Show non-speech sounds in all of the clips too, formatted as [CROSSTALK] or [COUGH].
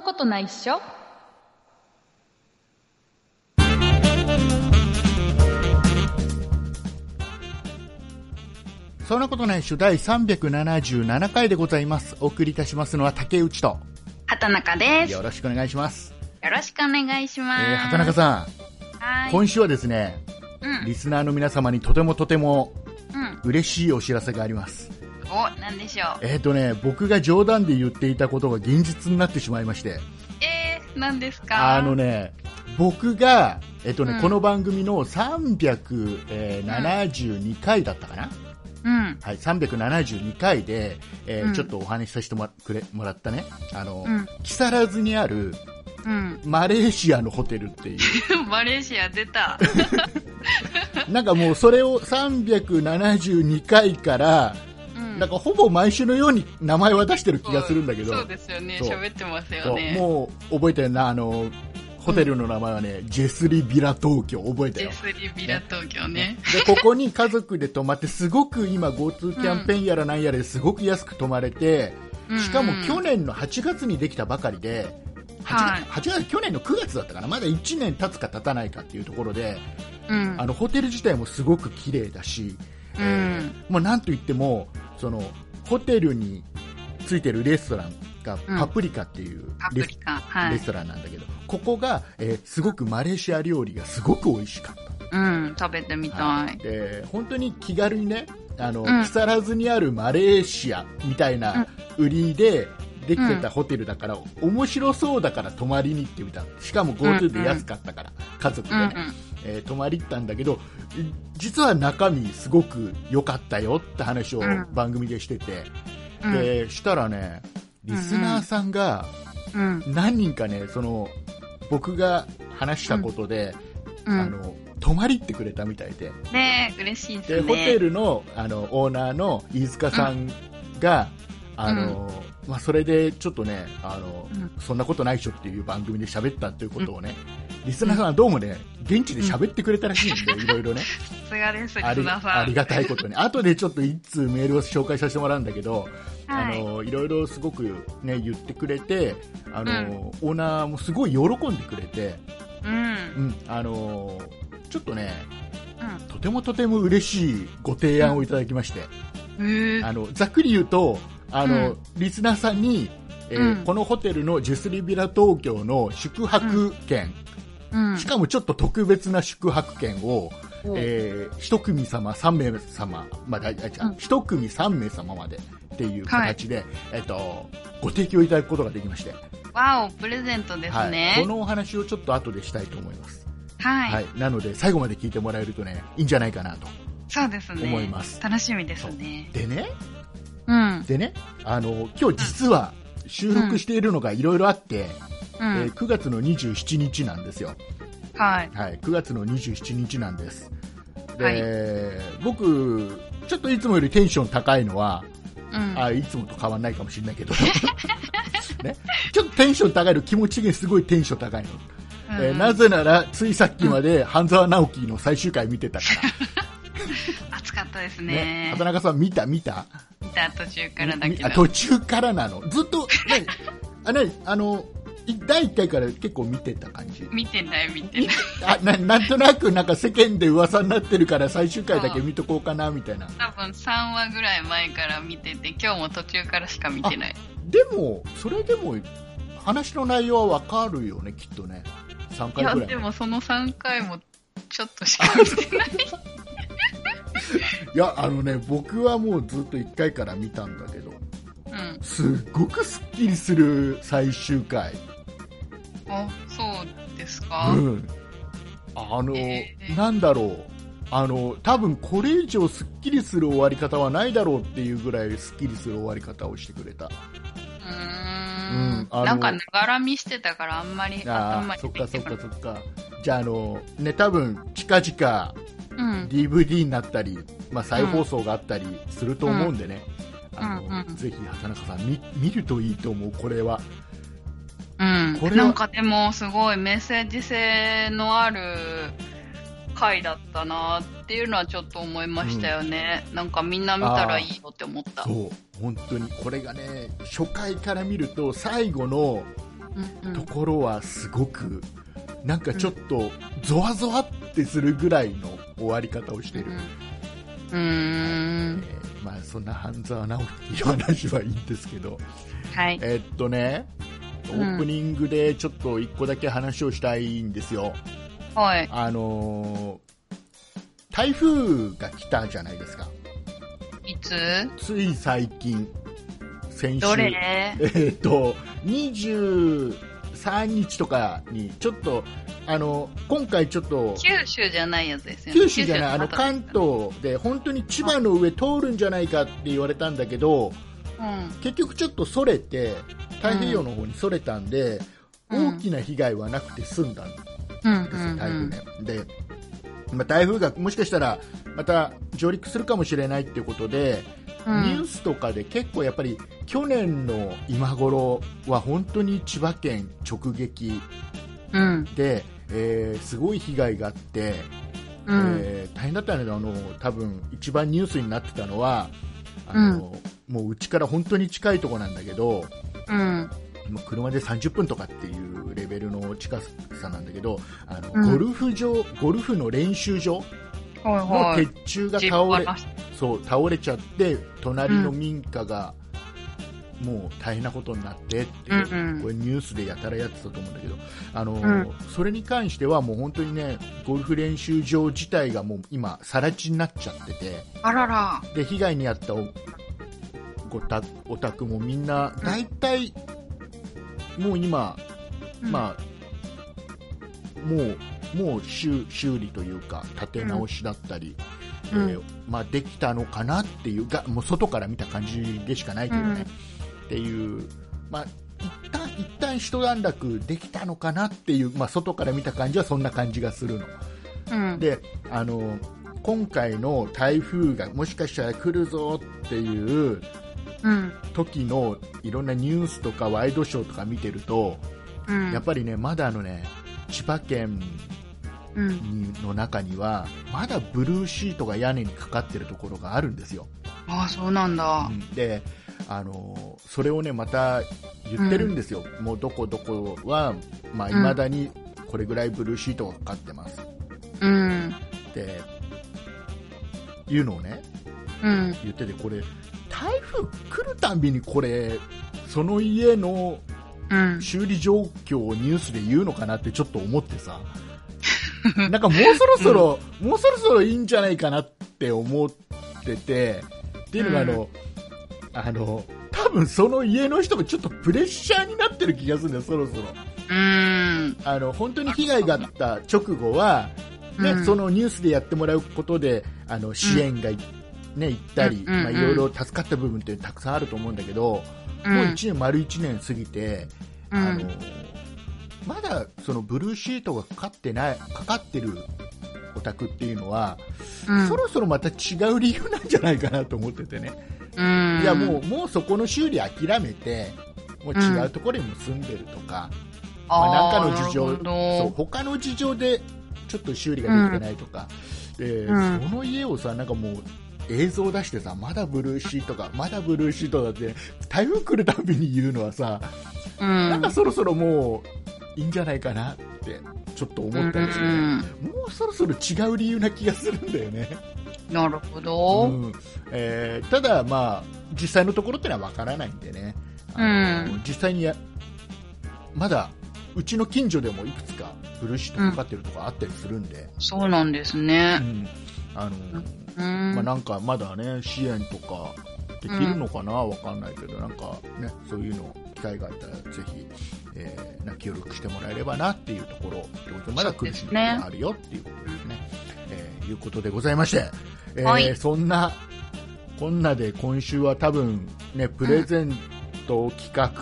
なことないっしょそんなことないっしょ第377回でございます。お送りいたしますのは竹内と、畑中です。よよろしくお願いします。ろしくお願いします。えー、畑中さん、はい。今週はですね、うん。リスナーの皆様にとてもとてもうん。嬉しいお知らせがあります。お、なんでしょう？えっ、とね、僕が冗談で言っていたことが現実になってしまいまして、えー、なんですか？あのね、僕が、えっ、とね、うんこの番組の372回だったかな、うん。はい、372回で、えーうんちょっとお話しさせてもらくれもらったね、あの、うん。木更津にあるうん。マレーシアのホテルっていう、[LAUGHS] マレーシア出た。[LAUGHS] なんかもうそれを372回から、うん。なんかほぼ毎週のように名前は出してる気がするんだけど、そうですよね。喋ってますよね。もう覚えてるな、あの、ホテルの名前はね、ジェスリビラ東京、覚えたよジェ。スリビラ東京ね。で、ここに家族で泊まって、すごく今 GoTo キャンペーンやらなんやらですごく安く泊まれて、[LAUGHS] しかも去年、年の8月にできたばかりで、8はい月 ,8 月去年の9月だったかな、まだ1年経つか経たないかっていうところで、うん。あのホテル自体もすごく綺麗だし、うえーん。まあ、なんといってもそのホテルについてるレストランがうんパプリカっていうレス,、パプリカ。はい。レストランなんだけど、ここが、えーすごくマレーシア料理がすごく美味しかった。うん。食べてみたはいで本当に気軽にねあの、うん木更津にあるマレーシアみたいな売りでできてたホテルだから、面白そうだから泊まりに行ってみたしかも GoTo で安かったから、家族でね、うんうん。えー泊まり行ったんだけど実は中身すごく良かったよって話をうん番組でしてて、うん。でしたらねリスナーさんがうん。何人かねその僕が話したことで、うん。あの泊まり行ってくれたみたいでね嬉しいですね。でホテルのあのオーナーの飯塚さんが、あのまあ、それでちょっとねあの、うん。そんなことないっしょっていう番組で喋ったということをね、リスナーさんはどうもね現地で喋ってくれたらしいんで、いろいろね。さすがです、リスナーさん。ありがたいことに。[LAUGHS] 後でちょっと一通メールを紹介させてもらうんだけど、はい。あのいろいろすごく、ね、言ってくれてあの、オーナーもすごい喜んでくれて、うん。うん、あのちょっとねうん。とてもとても嬉しいご提案をいただきまして、えー。あのざっくり言うとあの、リスナーさんに、えーうんこのホテルのジェスリビラ東京の宿泊券、うん。しかもちょっと特別な宿泊券を、おえー一組様3名様まで、あ、一組3名様までっていう形で、えっと、ご提供いただくことができまして、わお、プレゼントですはい、ね。このお話をちょっと後でしたいと思います。はい。はい、なので最後まで聞いてもらえるとねいいんじゃないかなと。そうですね。思います楽しみですね。でね、うん。でね、あの今日実は収録しているのがいろいろあって、うえーん。9月の27日なんですよ。はい。はい、9月の27日なんです。で、はい僕、ちょっといつもよりテンション高いのは、うん。あいつもと変わんないかもしれないけど、[LAUGHS] ね、ちょっとテンション高いの、気持ちがすごいテンション高いの。うんえーなぜなら、ついさっきまで半沢直樹の最終回見てたから。[LAUGHS] 暑かったですねね。畑中さん見た見た？見た途中からだけど。[LAUGHS] 途中からなの？ずっと、ね、[LAUGHS] あねあのい第1回から結構見てた感じ？見てない見てない。あななんとなくなんか世間で噂になってるから最終回だけ見とこうかなみたいな多分3話ぐらい前から見てて、今日も途中からしか見てない。でもそれでも話の内容はわかるよねきっとね3いや、回ぐらいでもその3回もちょっとしか見てない。[LAUGHS] いやあのね僕はもうずっと1回から見たんだけどうん。すっごくすっきりする最終回。あ、そうですか、うん、あの、えーなんだろう。あの多分これ以上すっきりする終わり方はないだろうっていうぐらいすっきりする終わり方をしてくれた。うん。ん。あのなんか、ながらみしてたからあんまりあ頭にあそっかそっかそっか。じゃああのね多分近々うん。DVD になったり、まあ、再放送があったりすると思うんでね、あのうんうん。ぜひ畑中さん見見るといいと思う。これは。うん。これは。なんかでもすごいメッセージ性のある回だったなっていうのはちょっと思いましたよね。なんかみんな見たらいいよって思った。そう。本当にこれがね初回から見ると最後のうん。ところはすごくなんかちょっとゾワゾワってするぐらいの終わり方をしてる、うん。えーまあそんな半沢直樹っていう話はいいんですけど。はい。えーっとねオうんープニングでちょっと一個だけ話をしたいんですよ、はい。あのー台風が来たじゃないですか。いつ？つい最近。先週。どれ？[LAUGHS] えーっと23日とかにちょっとあの今回ちょっと九州じゃないやつですよね。九州じゃないあの関東で本当に千葉の上通るんじゃないかって言われたんだけどうん。結局ちょっとそれて太平洋の方にそれたんで、うん大きな被害はなくて済んだんですよ、うん。うん。台風ね。で、まあ、台風がもしかしたらまた上陸するかもしれないっていうことで、うん。ニュースとかで結構やっぱり去年の今頃は本当に千葉県直撃うん。で、えーすごい被害があって、うん。えー大変だったんだけどあの多分一番ニュースになってたのはあの、もううちから本当に近いところなんだけどうん。車で30分とかっていうレベルの近さなんだけどあの、うんゴルフ場ゴルフの練習場はいのはい。鉄柱が倒れそう倒れちゃって隣の民家が、もう大変なことになってって、うんうん。これニュースでやたらやってたと思うんだけどあの、ん。それに関してはもう本当にねゴルフ練習場自体がもう今更地になっちゃっててあらら。で被害に遭ったおごたお宅もみんな大体、もう今、まあ、もうもう修修理というか建て直しだったり、うんえーまあ、できたのかなっていうがもう外から見た感じでしかないけどね、うんっていう、まあ、一旦一旦一段落できたのかなっていう、まあ、外から見た感じはそんな感じがするの。うん。であの今回の台風がもしかしたら来るぞっていううん。時のいろんなニュースとかワイドショーとか見てると、うん。やっぱりねまだあのね千葉県の中にはまだブルーシートが屋根にかかってるところがあるんですよ。ああ、そうなんだう。んであのそれをねまた言ってるんですよ、もうどこどこはまあうん未だにこれぐらいブルーシートがかかってますうん。っていうのをねうん。言っててこれ台風来るたんびにこれその家のうん。修理状況をニュースで言うのかなってちょっと思ってさ [LAUGHS] なんかもうそろそろ、もうそろそろいいんじゃないかなって思っててっていうのがあの、あの多分その家の人もちょっとプレッシャーになってる気がするんだよそろそろ。うん。あの本当に被害があった直後は、ねうん。そのニュースでやってもらうことであの支援がい、ね、行ったり、うん。うん。うん。まあ、いろいろ助かった部分ってたくさんあると思うんだけど、うん。もう1年丸1年過ぎて、うあのん。まだそのブルーシートがかかってないかかってるお宅っていうのは、うん。そろそろまた違う理由なんじゃないかなと思っててね、うん。いやもうもうそこの修理諦めてもう違うところにも住んでるとか、まあ、なんかの事情そう他の事情でちょっと修理ができてないとか、でうん。その家をさなんかもう映像出してさまだブルーシートがまだブルーシートだって台風来るたびに言うのはさ、うん。なんかそろそろもういいんじゃないかなってちょっと思ったりして、うんもうそろそろ違う理由な気がするんだよね、なるほど。うんえーただ、まあ、実際のところってのはわからないんでね、あのうん実際にやまだうちの近所でもいくつかブルーシートかかってるとこあったりするんで、そうなんですうね。んあのうん。まあ、なんかまだね支援とかできるのかな、わかんないけどなんか、ね、そういうの機会があったらぜひ、えーな協力してもらえればなっていうところってことでまだ苦しみがあるよっていうことですね。えーいうことでございまして、えーはい。そんなこんなで今週は多分ねプレゼント企画っ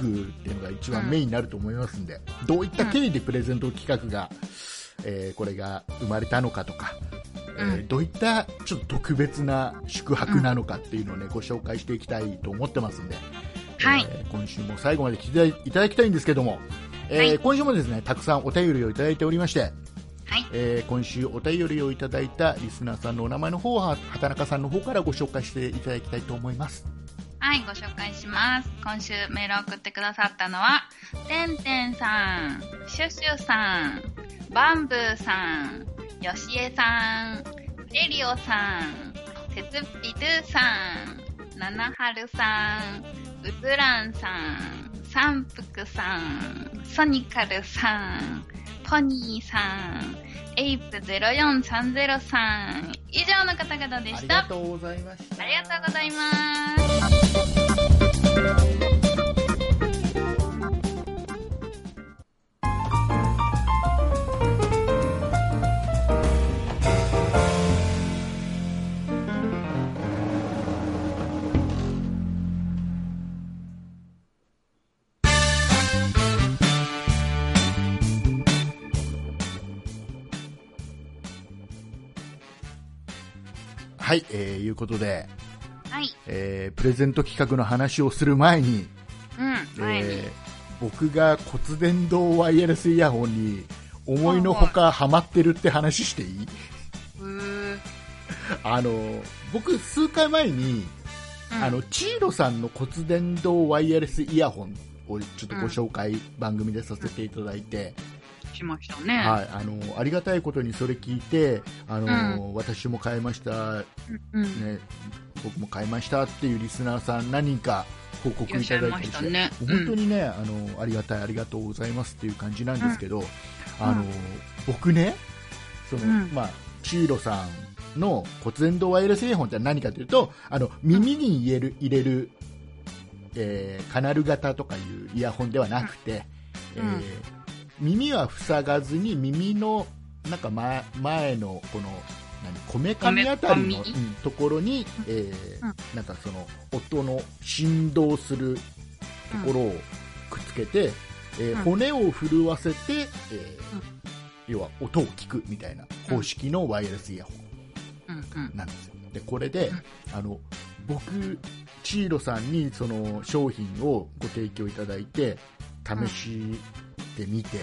ていうのが一番メインになると思いますんで、どういった経緯でプレゼント企画が、えーこれが生まれたのかとか、えーうん。どういったちょっと特別な宿泊なのかっていうのをね、ご紹介していきたいと思ってますんで、はいえー今週も最後まで聞いていただきたいんですけども、えーはい今週もですねたくさんお便りをいただいておりまして、はい。えー今週お便りをいただいたリスナーさんのお名前の方は畑中さんの方からご紹介していただきたいと思います。ははい、ご紹介します。今週メールを送ってくださったのは、てんてんさん、シュシュさん、バンブーさん、よしえさん、レリオさん、てつっぴドゥさん、ななはるさん、うずらんさん、さんぷくさん、ソニカルさん、ポニーさん、エイプ0430さん、以上の方々であした。りがとうございました。ありがとうございます。はい、えー、いうことで、はい。えー、プレゼント企画の話をする前に、うん。前に。えー僕が骨伝導ワイヤレスイヤホンに思いのほかハマってるって話していい？あの僕、数回前に、うんあのチーロさんの骨伝導ワイヤレスイヤホンをちょっとご紹介、番組でさせていただいて、しましたね。はい、あのありがたいことにそれ聞いてあの、う私も買いました、うん。ね、僕も買いましたっていうリスナーさん何人か報告いただいたりして、いらっしゃいましたね。本当にね、あのありがたいありがとうございますっていう感じなんですけど、あの僕ねその、うん。まあ、チーロさんの骨伝導ワイヤレスイヤホンって何かというとあの耳に入れる入れる、えーカナル型とかいうイヤホンではなくて、うん。えー耳は塞がずに耳のなんか前前のこの何こめかみあたりの、ところに、えーうん。なんかその音の振動するところをくっつけて、えーうん。骨を震わせて、えー要は音を聞くみたいな方式のワイヤレスイヤホンうん。うん。なんですよ。でこれで、あの僕、チーロさんにその商品をご提供いただいて試してみて、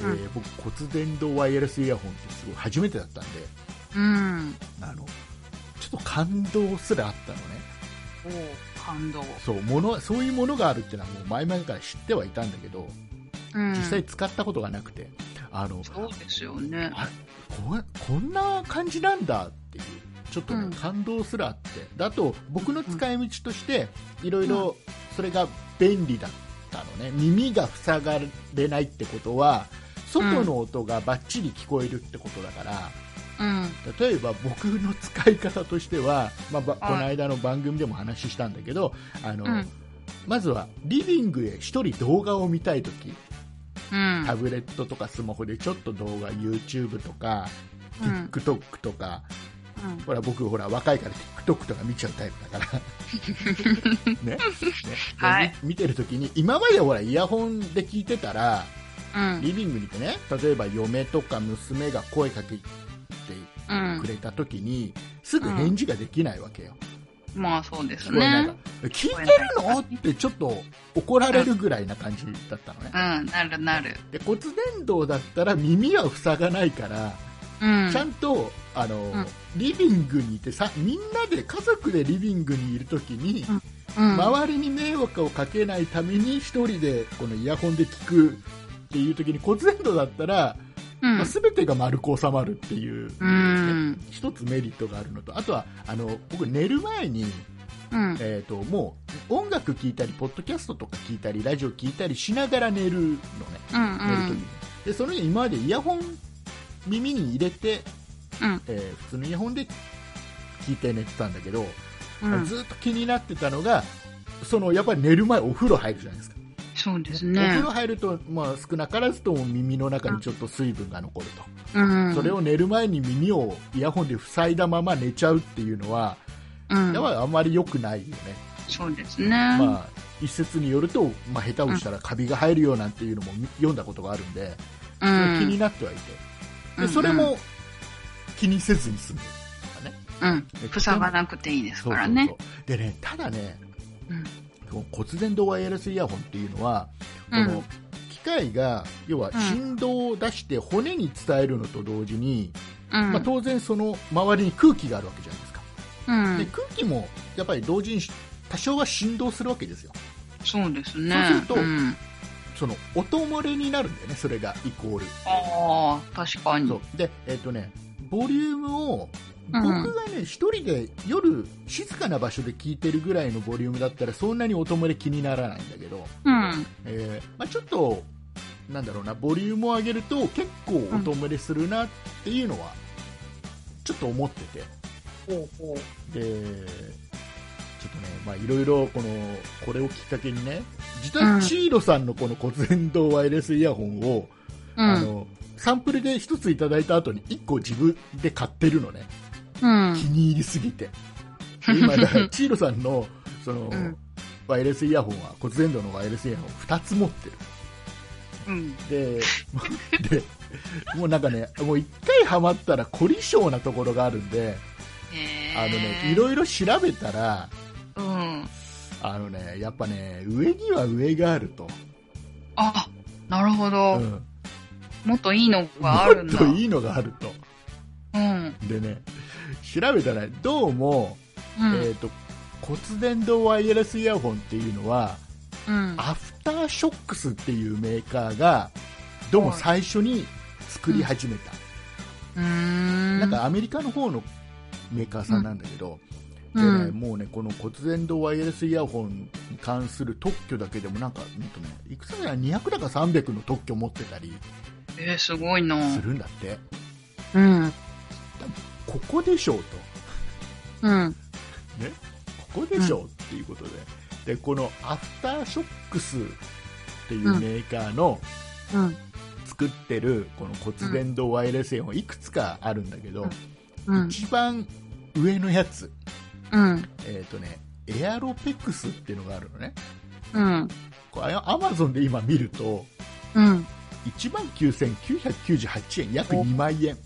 うんえー僕、骨伝導ワイヤレスイヤホンってすごい初めてだったんでうん。あのちょっと感動すらあったのねおー感動。そうものそういうものがあるっていうのはもう前々から知ってはいたんだけどうん。実際使ったことがなくて、あのそうですよね。あここんな感じなんだっていうちょっと、ねうん感動すらあってであと僕の使い道としていろいろそれが便利だったのね。耳が塞がれないってことは外の音がバッチリ聞こえるってことだから、うん。例えば僕の使い方としては、まあこの間の番組でも話したんだけどあの、うん。まずはリビングへ一人動画を見たいときうん。タブレットとかスマホでちょっと動画 YouTube とかうん。TikTok とか、うんほら僕ほら若いから TikTok とか見ちゃうタイプだから [LAUGHS] ね？ね？[LAUGHS] はいみ見てるときに今までほらイヤホンで聞いてたらうん。リビングにいてね例えば嫁とか娘が声かけてうんく。れたときにすぐ返事ができないわけよ、まあそうですね。聞いてるの？ってちょっと怒られるぐらいな感じだったのね、うん。なるなる。で骨伝導だったら耳は塞がないから、うん。ちゃんとあの、んリビングにいてさみんなで家族でリビングにいるときに、うん。周りに迷惑をかけないために一人でこのイヤホンで聞くっていうときに骨伝導だったら、うんまあ、全てが丸く収まるっていう、うん。一つメリットがあるのとあとはあの僕寝る前に、うん。えー、ともう音楽聴いたりポッドキャストとか聞いたりラジオ聞いたりしながら寝るのねうん。寝るときに、でその時今までイヤホン耳に入れて、うん。えー普通のイヤホンで聞いて寝てたんだけど、うん。ずっと気になってたのがそのやっぱり寝る前お風呂入るじゃないですか、そうですおね風呂。入ると、まあ、少なからずとも耳の中にちょっと水分が残ると、うん。それを寝る前に耳をイヤホンで塞いだまま寝ちゃうっていうのは、うん。やっぱりあんまり良くないよね、そうですね。まあ、一説によると、まあ、下手をしたらカビが生えるよなんていうのも読んだことがあるんで、うん。気になってはいて、うんでそれも気にせずに済むとかね。うん。塞がなくていいですそうそうからね。そうでね、ただね、うんこの骨伝導ワイヤレスイヤホンっていうのは、うんこの機械が要は振動を出して骨に伝えるのと同時に、うん。まあ、当然その周りに空気があるわけじゃないですか、うん。で空気もやっぱり同時に多少は振動するわけですよそうですね。そうするとん、その音漏れになるんだよねそれがイコールああ、確かに。そうでえっ、とねボリュームをうん僕がね一、人で夜静かな場所で聞いてるぐらいのボリュームだったらそんなに音漏れ気にならないんだけど、うん。えーまあ、ちょっとなんだろうなボリュームを上げると結構音漏れするなっていうのはちょっと思っててほうほう。でちょっとねまあいろいろこのこれをきっかけにね実はチーロさんのこの骨伝導ワイヤレスイヤホンを、うん。あのサンプルで一ついただいた後に一個自分で買ってるのねうん。気に入りすぎてで [LAUGHS] 今だからチーロさんのその、うんワイヤレスイヤホンは骨伝導のワイヤレスイヤホン2つ持ってるうん。で [LAUGHS] でもうなんかねもう一回ハマったら凝り性なところがあるんでへあのねいろいろ調べたらうん。あのねやっぱね上には上があると、あ、なるほうど。ん、もっといいのがあるんだ。もっといいのがあるとうん。でね調べたらどうも、うん。えー、と骨伝導ワイヤレスイヤホンっていうのはうん。アフターショックスっていうメーカーがどうも最初に作り始めた、うーん。なんかアメリカの方のメーカーさんなんだけど、でねうん。もうねこの骨伝導ワイヤレスイヤホンに関する特許だけでもなんか、うんとね、いくつだか200だか300の特許持ってたりえー、すごいな。するんだって、うん。ここでしょううん。とここでしょうっていうことで,、でこのアフターショックスっていうメーカーのうん。作ってるこの骨伝導ワイヤレスイヤホンいくつかあるんだけど、うん。一番上のやつ、うん。えっ、とねエアロペクスっていうのがあるのねうん。これアマゾンで今見るとうん。1万9998円約2万円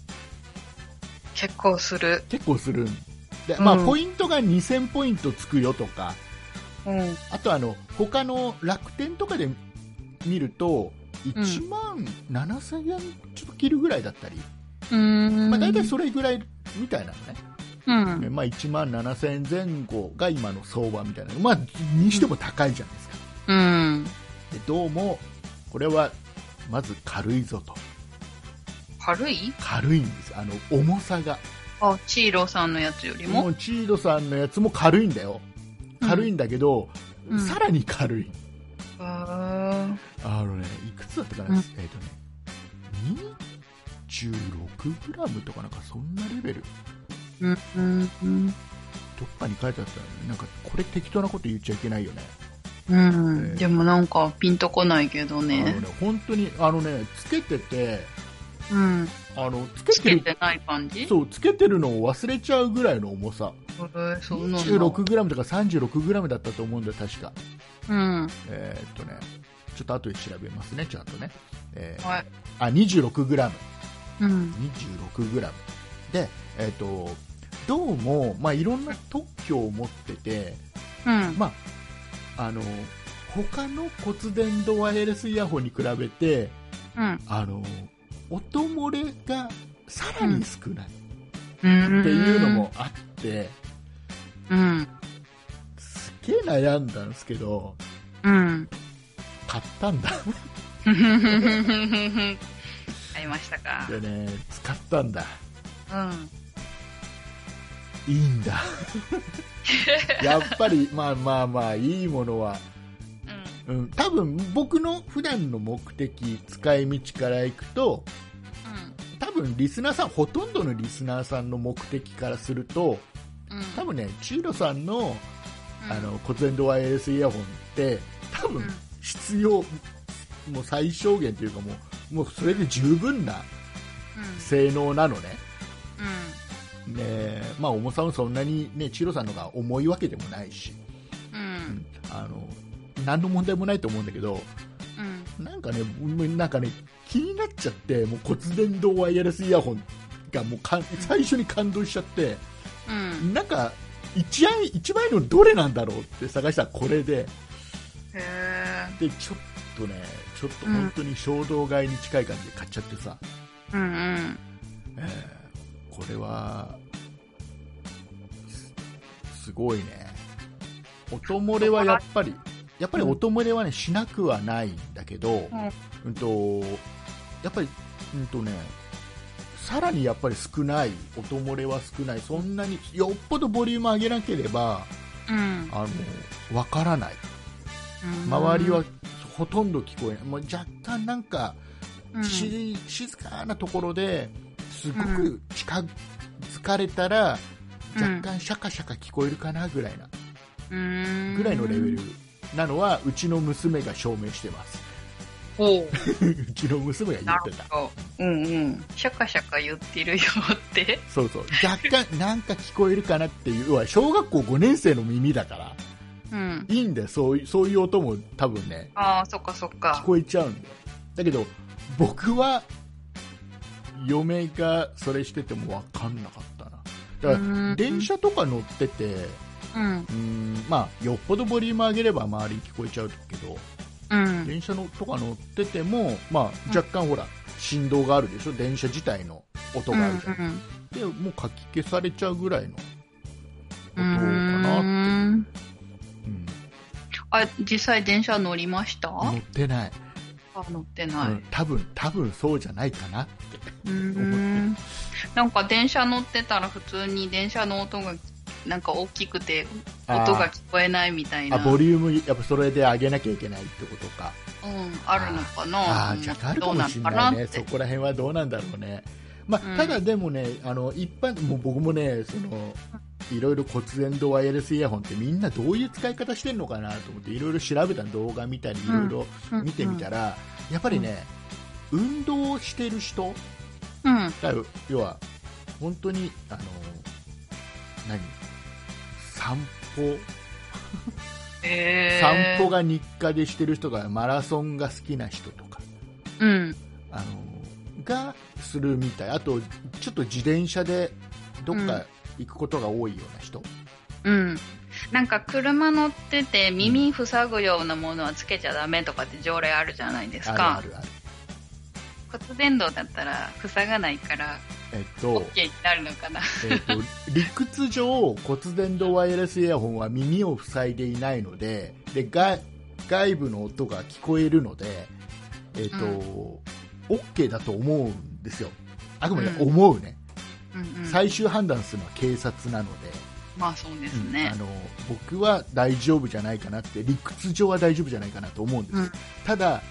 結構する。結構するんで、まあうんポイントが2000ポイントつくよとかうん。あとあの他の楽天とかで見ると1万7000円ちょっと切るぐらいだったり、うーん。まあ、大体それぐらいみたいなのね、うん。まあ、1万7000円前後が今の相場みたいな、まあ、にしても高いじゃないですか、うん。でどうもこれはまず軽いぞと。軽い？軽いんです。あの重さが。あ、チーローさんのやつよりも？チードさんのやつも軽いんだよ。軽いんだけど、うん。さらに軽い。へー。あのねいくつだったかな、うん。えっ、とね26グラムとかなんかそんなレベルうん。うん。うん。どっかに書いてあったら、ね、なんかこれ適当なこと言っちゃいけないよねうん。でもなんかピンとこないけどねね。本当にあのねつけててうん。あのつけつててない感じ？そうつけてるのを忘れちゃうぐらいの重さへーそうなんだ。26グラムとか36グラムだったと思うんだよ確かうん。えーっとねちょっと後で調べますねちゃんとね、えーはい。あ26グラムうん。26グラムでえーっとどうも、まあ、いろんな特許を持ってて、うん。まあ、あの他の骨伝導ワイヤレスイヤホンに比べてうん。あの音漏れがさらに少ないうん。っていうのもあって、うん。すげえ悩んだんですけどうん。買ったんだ [LAUGHS] ありましたか。でね使ったんだうん。いいんだ [LAUGHS] やっぱりまあまあまあいいものは、うん。うん、多分僕の普段の目的使い道からいくと多分リスナーさんほとんどのリスナーさんの目的からするとうん。うん。多分ねチーロさんのうんあの骨伝導ワイヤレスイヤホンって多分うん必要、もう最小限というかもうもうそれで十分な性能なのね。ねまあ、重さもそんなに、ね、チーロさんのが重いわけでもないし、うん。うん。あの何の問題もないと思うんだけどうん。なんかねなんかね気になっちゃってもう骨伝導ワイヤレスイヤホンがもうか最初に感動しちゃってうん。なんか一番一のどれなんだろうって探したらこれでへでちょっとねちょっと本当に衝動買いに近い感じで買っちゃってさ、ーうんうん。えーこれはすすごいね音漏れはやっぱり、やっぱり音漏れはね、しなくはないんだけど、うんと、やっぱり、うんとね、さらにやっぱり少ない、音漏れは少ない、そんなに、よっぽどボリューム上げなければ、うん。あの、わからない。周りはほとんど聞こえない。もう若干なんか、うん、し静かなところですごく近づかれたら、うん若干シャカシャカ聞こえるかなぐらいな、うんぐらいのレベルなのはうちの娘が証明してますほう。[LAUGHS] うちの娘が言なってたるほど。うんうん。シャカシャカ言ってるよって。そうそう若干なんか聞こえるかなっていう要は小学校5年生の耳だからうん。いいんだよそういそういう音も多分ねああ、そっかそっ聞か。こえちゃうんだよだけど僕は嫁がそれしてても分かんなかったな。だからうん電車とか乗っててうん。うーんまあよっぽどボリューム上げれば周りに聞こえちゃうけどうん。電車のとか乗ってても、まあ、若干ほら振動があるでしょ？電車自体の音があるじゃん、うんでもうかき消されちゃうぐらいの音かうんな、うん。うん。あ、実際電車乗りました？乗ってない、あ、乗ってうない。ん多分多分そうじゃないかなって。うん。なんか電車乗ってたら普通に電車の音がなんか大きくて音が聞こえないみたいな。あボリュームやっぱそれで上げなきゃいけないってことか。うん、あるのかな。ああー若干あるかもしれないね。そこら辺はどうなんだろうね、まあうん。ただでもねあの一般もう僕もねそのいろいろ骨伝導ワイヤレスイヤホンってみんなどういう使い方してるのかなと思っていろいろ調べた動画見たりいろいろ見てみたら、やっぱりね、運動をしてる人うん。要は本当にあの何？散歩？[LAUGHS] え散歩が日課でしてる人がマラソンが好きな人とかうん。あのがするみたい。あとちょっと自転車でどっか行くことが多いような人、うん。なんか車乗ってて耳塞ぐようなものはつけちゃダメとかって条例あるじゃないですあか。るあるある骨伝導だったら塞がないからえっと OK になるのかな。えっと [LAUGHS] 理屈上骨伝導ワイヤレスイヤホンは耳を塞いでいないのでで外外部の音が聞こえるので、えっと OK だと思うんですよあくまで思うね、うんうん。最終判断するのは警察なので、まあそうですうんねあ。の僕は大丈夫じゃないかなって理屈上は大丈夫じゃないかなと思うんです、うんただ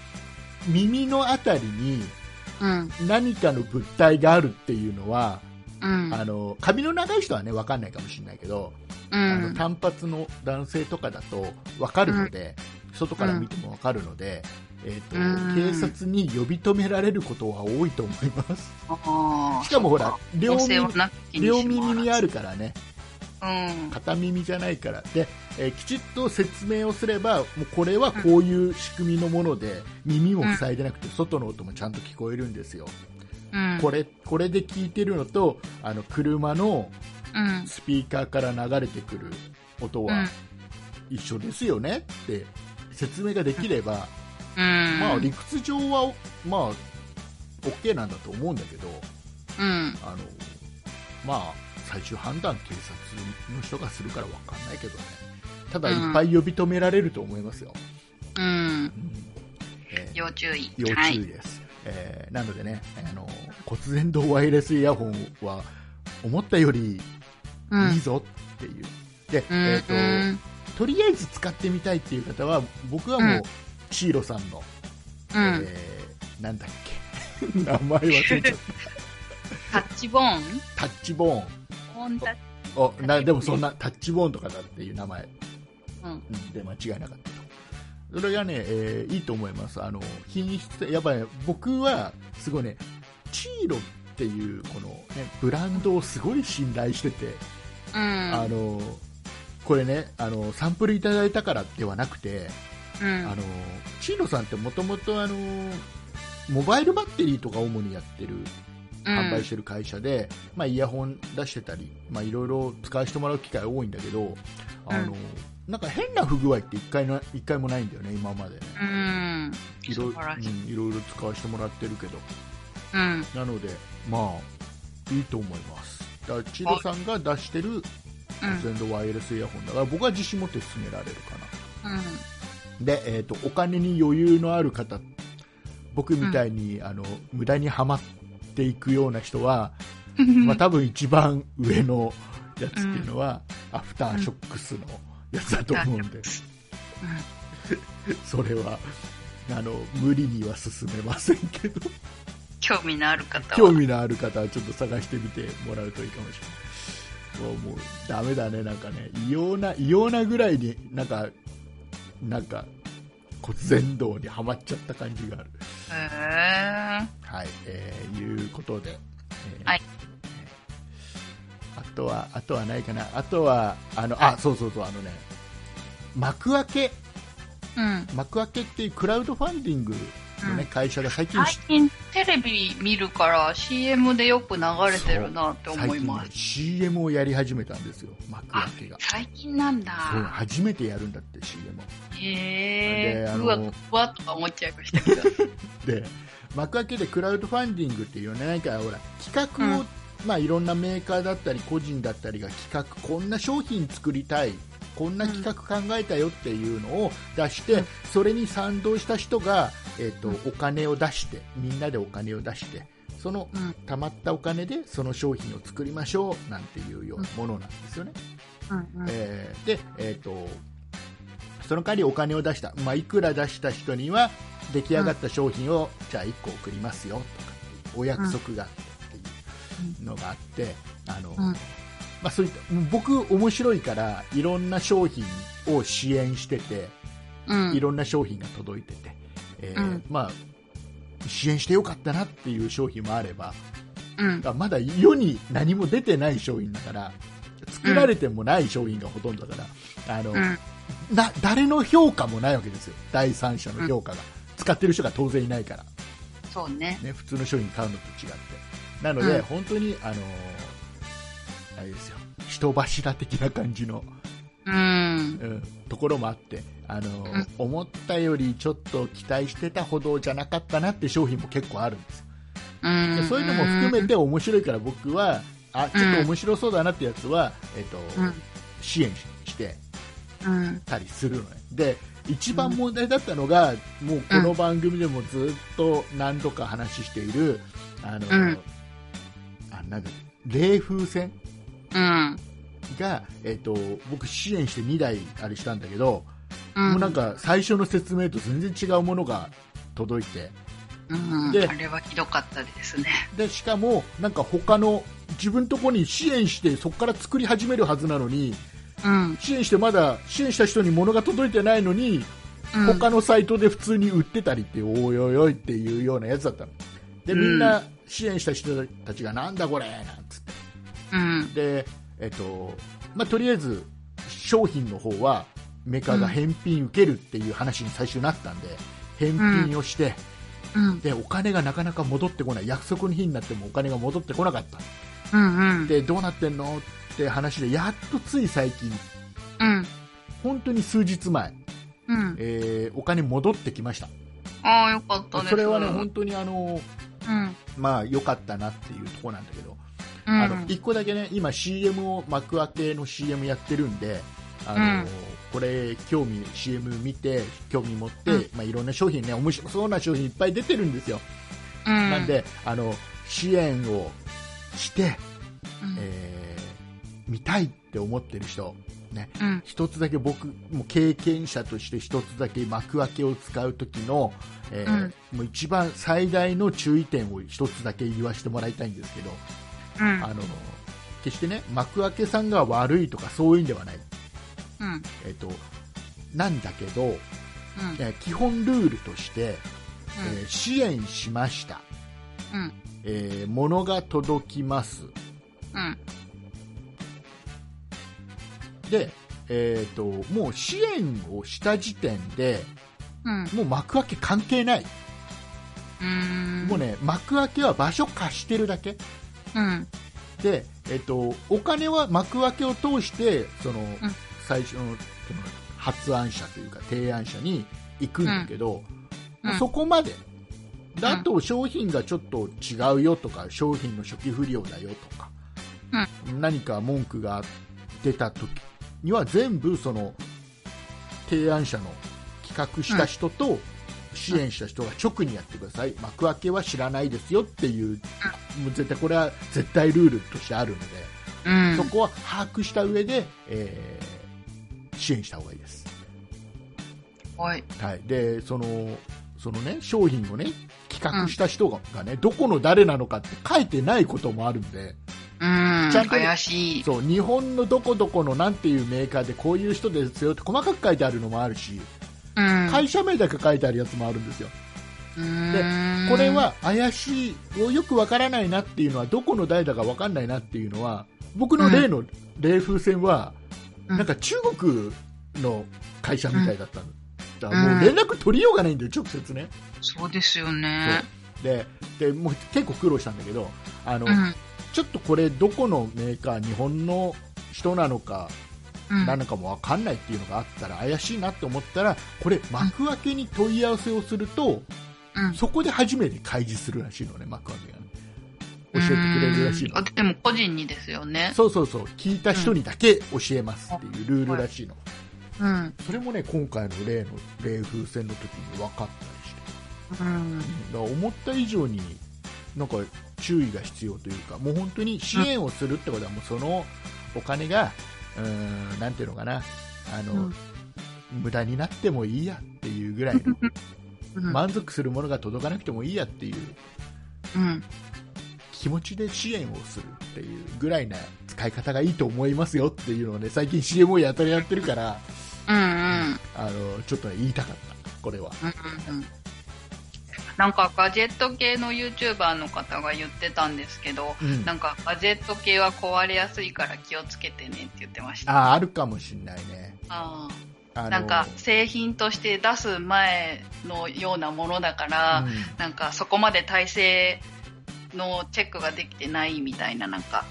耳のあたりにうん。何かの物体があるっていうのは、うん。あの髪の長い人はね分かんないかもしれないけど、うあのん。単発の男性とかだと分かるので、外から見ても分かるので、えーとうん警察に呼び止められることは多いと思いますしかもほら両耳両耳にあるからねうん。片耳じゃないからで、えーきちっと説明をすればもうこれはこういう仕組みのもので耳も塞いでなくて外の音もちゃんと聞こえるんですよ、うん。これこれで聞いてるのとあの車のうん。スピーカーから流れてくる音うんは一緒ですよねって説明ができれば、うん。まあ理屈上はまあ OK なんだと思うんだけどうん。あのまあ最終判断警察の人がするから分かんないけどね。ただいっぱい呼び止められると思いますよ、うん。うん。えー要注意。要はい。注意です、えーなのでねあの骨伝導ワイヤレスイヤホンは思ったよりうん。いいぞっていう、で、うん。えーとうん。とりあえず使ってみたいっていう方は僕はもう、うんシーロさんの、うん。えーなんだっけ [LAUGHS] 名前忘れちゃっタッチボーン？たタッチボーンオンタッチ。おなでもそんなタッチボーンとかだっていう名前うん。で間違いなかったとそれがね、えーいいと思いますあの品質やっぱり、ね、僕はすごいねチーロっていうこの、ね、ブランドをすごい信頼してて、うん。あのこれねあのサンプルいただいたからではなくて、うん。あのチーロさんってもともとあのモバイルバッテリーとか主にやってる販売してる会社で、まあ、イヤホン出してたり、まあ、いろいろ使わせてもらう機会多いんだけどあの、なんか変な不具合って一回な一回もないんだよね今までねうん。いろ,、いうん、いろいろ使わせてもらってるけどうん。なのでまあいいと思いますだからチさんが出してるうん。全然ワイヤレスイヤホンだから僕は自信持って勧められるかなうん。で、えー、とお金に余裕のある方僕みたいに、あの無駄にはまっていくような人は、まあ、多分一番上のやつっていうのは、アフターショックスのやつだと思うんで、[LAUGHS] それはあの無理には進めませんけど。興味のある方は。興味のある方はちょっと探してみてもらうといいかもしれない。もうもうダメだねなんかね異様な異様なぐらいになんかなんか骨伝導にはまっちゃった感じがある。へはい、えー、いうことで、えーはい。あとは、あとはないかな、あとは、あの、あ、そうそうそう、あのね、幕開け、ー。うん。幕開けっていうクラウドファンディングのね、うん会社が最近最近テレビ見るから CM でよく流れてるなって思い最近ねます。CM をやり始めたんですよ、幕開けが。最近なんだ。初めてやるんだって CM を。へえ。うわ、うわとか思っちゃいましたけど。[LAUGHS] で幕開けでクラウドファンディングっていうねなんかほら企画を、まあ、いろんなメーカーだったり個人だったりが企画こんな商品作りたいこんな企画考えたよっていうのを出して、うんそれに賛同した人が、えーとうんお金を出してみんなでお金を出してそのうん。貯まったお金でその商品を作りましょうなんていうようなものなんですよね。うんうん。えーで、えー、とその代わりお金を出した、まあ、いくら出した人には出来上がった商品を、じゃあ1個送りますよとかお約束があってっていうのがあって、あのうんまあ、そういった僕、面白いからいろんな商品を支援しててうん。いろんな商品が届いてて、えーうんまあ、支援してよかったなっていう商品もあればうん。あまだ世に何も出てない商品だから作られてもない商品がほとんどだから、あのうん。な誰の評価もないわけですよ第三者の評価が、使ってる人が当然いないから、そうね。ね、普通の商品買うのと違ってなので、うん本当にあのあれですよ人柱的な感じの、うん。うん、ところもあってあの、ん思ったよりちょっと期待してたほどじゃなかったなって商品も結構あるんですようん。でそういうのも含めて面白いから僕はあちょっと面白そうだなってやつは、えっとうん。支援ししてうん。たりするのねで一番問題だったのが、もうこの番組でもずっと何度か話している、あの、うんあなんだ冷風船うん。が、えっと僕支援して2台あれしたんだけど、うん。もうなんか最初の説明と全然違うものが届いてうん。であれはひどかったですね。でしかもなんか他の自分のとこに支援してそこから作り始めるはずなのにうん。支援してまだ支援した人に物が届いてないのに、うん。他のサイトで普通に売ってたりっておいおいおいっていうようなやつだったのでみんな支援した人たちがなんだこれなんうん。で、えっとまあ、とりあえず商品の方はメーカーが返品受けるっていう話に最初なったんで返品をして、うん。でお金がなかなか戻ってこない約束の日になってもお金が戻ってこなかったうん。うん。でどうなってんのって話でやっとつい最近うん。本当に数日前、うん。えーお金戻ってきましたああ、よかった。それはね本当にあのうん。まあ良かったなっていうところなんだけど、うん。あの1個だけね今 CM を幕開けの CM やってるんであの、うん。これ興味 CM 見て興味持って、うん。まあ、いろんな商品ね面白そうな商品いっぱい出てるんですよ、うん。なんであの支援をして、うん、えー見たいって思ってる人ねうん。一つだけ僕も経験者として一つだけ幕開けを使う時の、えーもう一番最大の注意点を一つだけ言わせてもらいたいんですけど、うん。あの決してね幕開けさんが悪いとかそういうんではない、うん。えっとなんだけど、うん。えー基本ルールとして、えー支援しました、うん。えー物が届きますうん。で、えー、ともう支援をした時点でうん。もう幕開け関係ない、うん。もうね幕開けは場所貸してるだけうん。で、えっとお金は幕開けを通してその、最初の発案者というか提案者に行くんだけど、うん。うん。そこまででんあと商品がちょっと違うよとか商品の初期不良だよとか、何か文句が出た時には全部その提案者の企画した人と支援した人が直にやってください、幕開けは知らないですよっていう、もう絶対これは絶対ルールとしてあるので、うん。そこは把握した上で、えー支援した方がいいです。はい。はい、でそのそのね商品をね企画した人が,、ねどこの誰なのかって書いてないこともあるんでうん。ちゃんと怪しい。そう日本のどこどこのなんていうメーカーでこういう人ですよって細かく書いてあるのもあるし、うん。会社名だけ書いてあるやつもあるんですよ。うーん。これ、は怪しいよくわからないなっていうのはどこの誰だかわかん。ないなっていうのは僕の例の冷風船は、うん。なんか中国の会社みたいだったの、だ。からうん。もう連絡取りようがないんだよ直接ね。そうですよね。ででもう結構苦労したんだけどあの、うん。ちょっとこれどこのメーカー日本の人なのかうん。何かもわかんないっていうのがあったら怪しいなって思ったらこれ幕開けに問い合わせをすると、うん。そこで初めて開示するらしいのね幕開けがね。教えてくれるらしいの。でも個人にですよね。そうそうそう。聞いた人にだけ教えますっていうルールらしいの、うん。それもね今回の例の冷風船の時に分かったりして。うん。だから思った以上になんか注意が必要というかもう本当に支援をするってことはもうそのお金がうーんなんていうのかなあの、うん無駄になってもいいやっていうぐらいの [LAUGHS] うん。満足するものが届かなくてもいいやっていううん。気持ちで支援をするっていうぐらいな使い方がいいと思いますよっていうのをね最近 CM をやたらやってるからうん。うん。あのちょっとね言いたかったこれはうんうんなんかガジェット系の YouTuber の方が言ってたんですけど、うん。なんかガジェット系は壊れやすいから気をつけてねって言ってました。あああるかもしんないね。ああ。なんか製品として出す前のようなものだから、うん。なんかそこまで体制のチェックができてないみたいななんか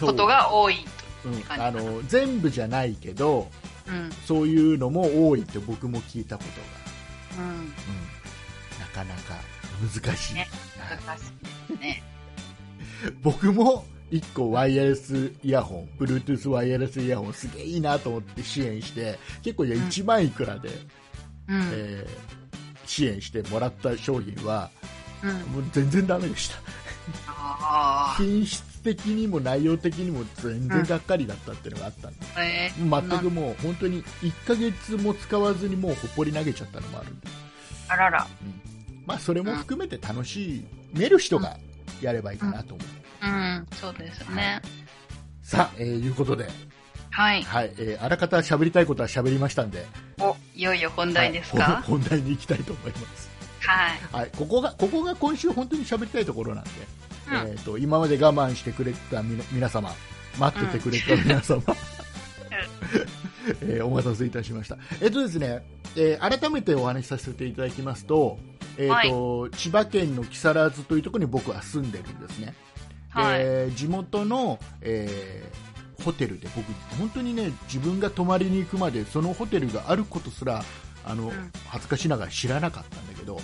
ことが多い。うん。あの全部じゃないけどうん。そういうのも多いって僕も聞いたことが、うん。うん、なかなか難しい、ねはい難しいですね。[LAUGHS] 僕も1個ワイヤレスイヤホン Bluetooth ワイヤレスイヤホンすげえいいなと思って支援して結構いやうん1万いくらで、うん。えー支援してもらった商品はうん。もう全然ダメでしたあ品質的にも内容的にも全然がっかりだったっていうのがあったんで、あ。え全くもう本当に1ヶ月も使わずにもうほっぽり投げちゃったのもあるんであらら。まあ、それも含めて楽しめる人がやればいいかなと思う。うん。そうですね。さあ、えーいうことで、はい。はい、えーあらかた喋りたいことは喋りましたんで、お、いよいよ本題ですはいか本 [LAUGHS] 本題に行きたいと思います。はい。はい、ここが、ここが今週本当に喋りたいところなんで、うんえっ、と、今まで我慢してくれたみな皆様、待っててくれた皆様、[LAUGHS] えーお待たせいたしました。えっ、とですね、えー改めてお話しさせていただきますと、えっ、と、千葉県の木更津というところに僕は住んでるんですね。はい。で地元の、えーホテルで僕本当にね自分が泊まりに行くまでそのホテルがあることすらあの、ん恥ずかしながら知らなかったんだけど、うん。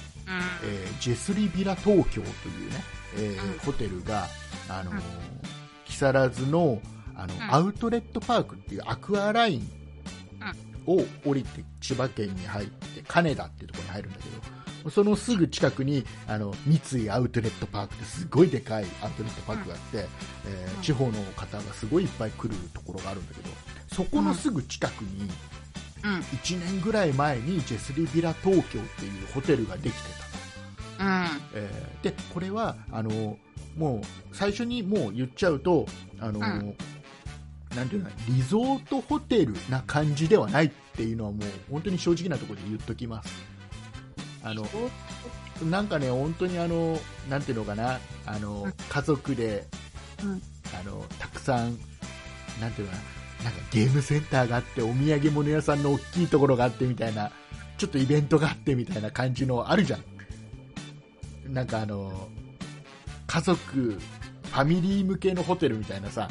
えージェスリビラ東京というね、えーうんホテルが、あの木更津のあの、んアウトレットパークっていうアクアラインを降りて千葉県に入って金田っていうところに入るんだけどそのすぐ近くにあの三井アウトレットパークってすごいでかいアウトレットパークがあって、えーうん地方の方がすごいいっぱい来るところがあるんだけどそこのすぐ近くにうん。1年ぐらい前にジェスリビラ東京っていうホテルができてた。うん。えーでこれはあのもう最初にもう言っちゃうとあの、うん。なんていうのリゾートホテルな感じではないっていうのはもう本当に正直なところで言っときますあのなんかね本当にあのなんていうのかなあの、うん家族で、うんあのたくさんなんていうのかななんかゲームセンターがあってお土産物屋さんの大きいところがあってみたいなちょっとイベントがあってみたいな感じのあるじゃんなんかあの家族ファミリー向けのホテルみたいなさ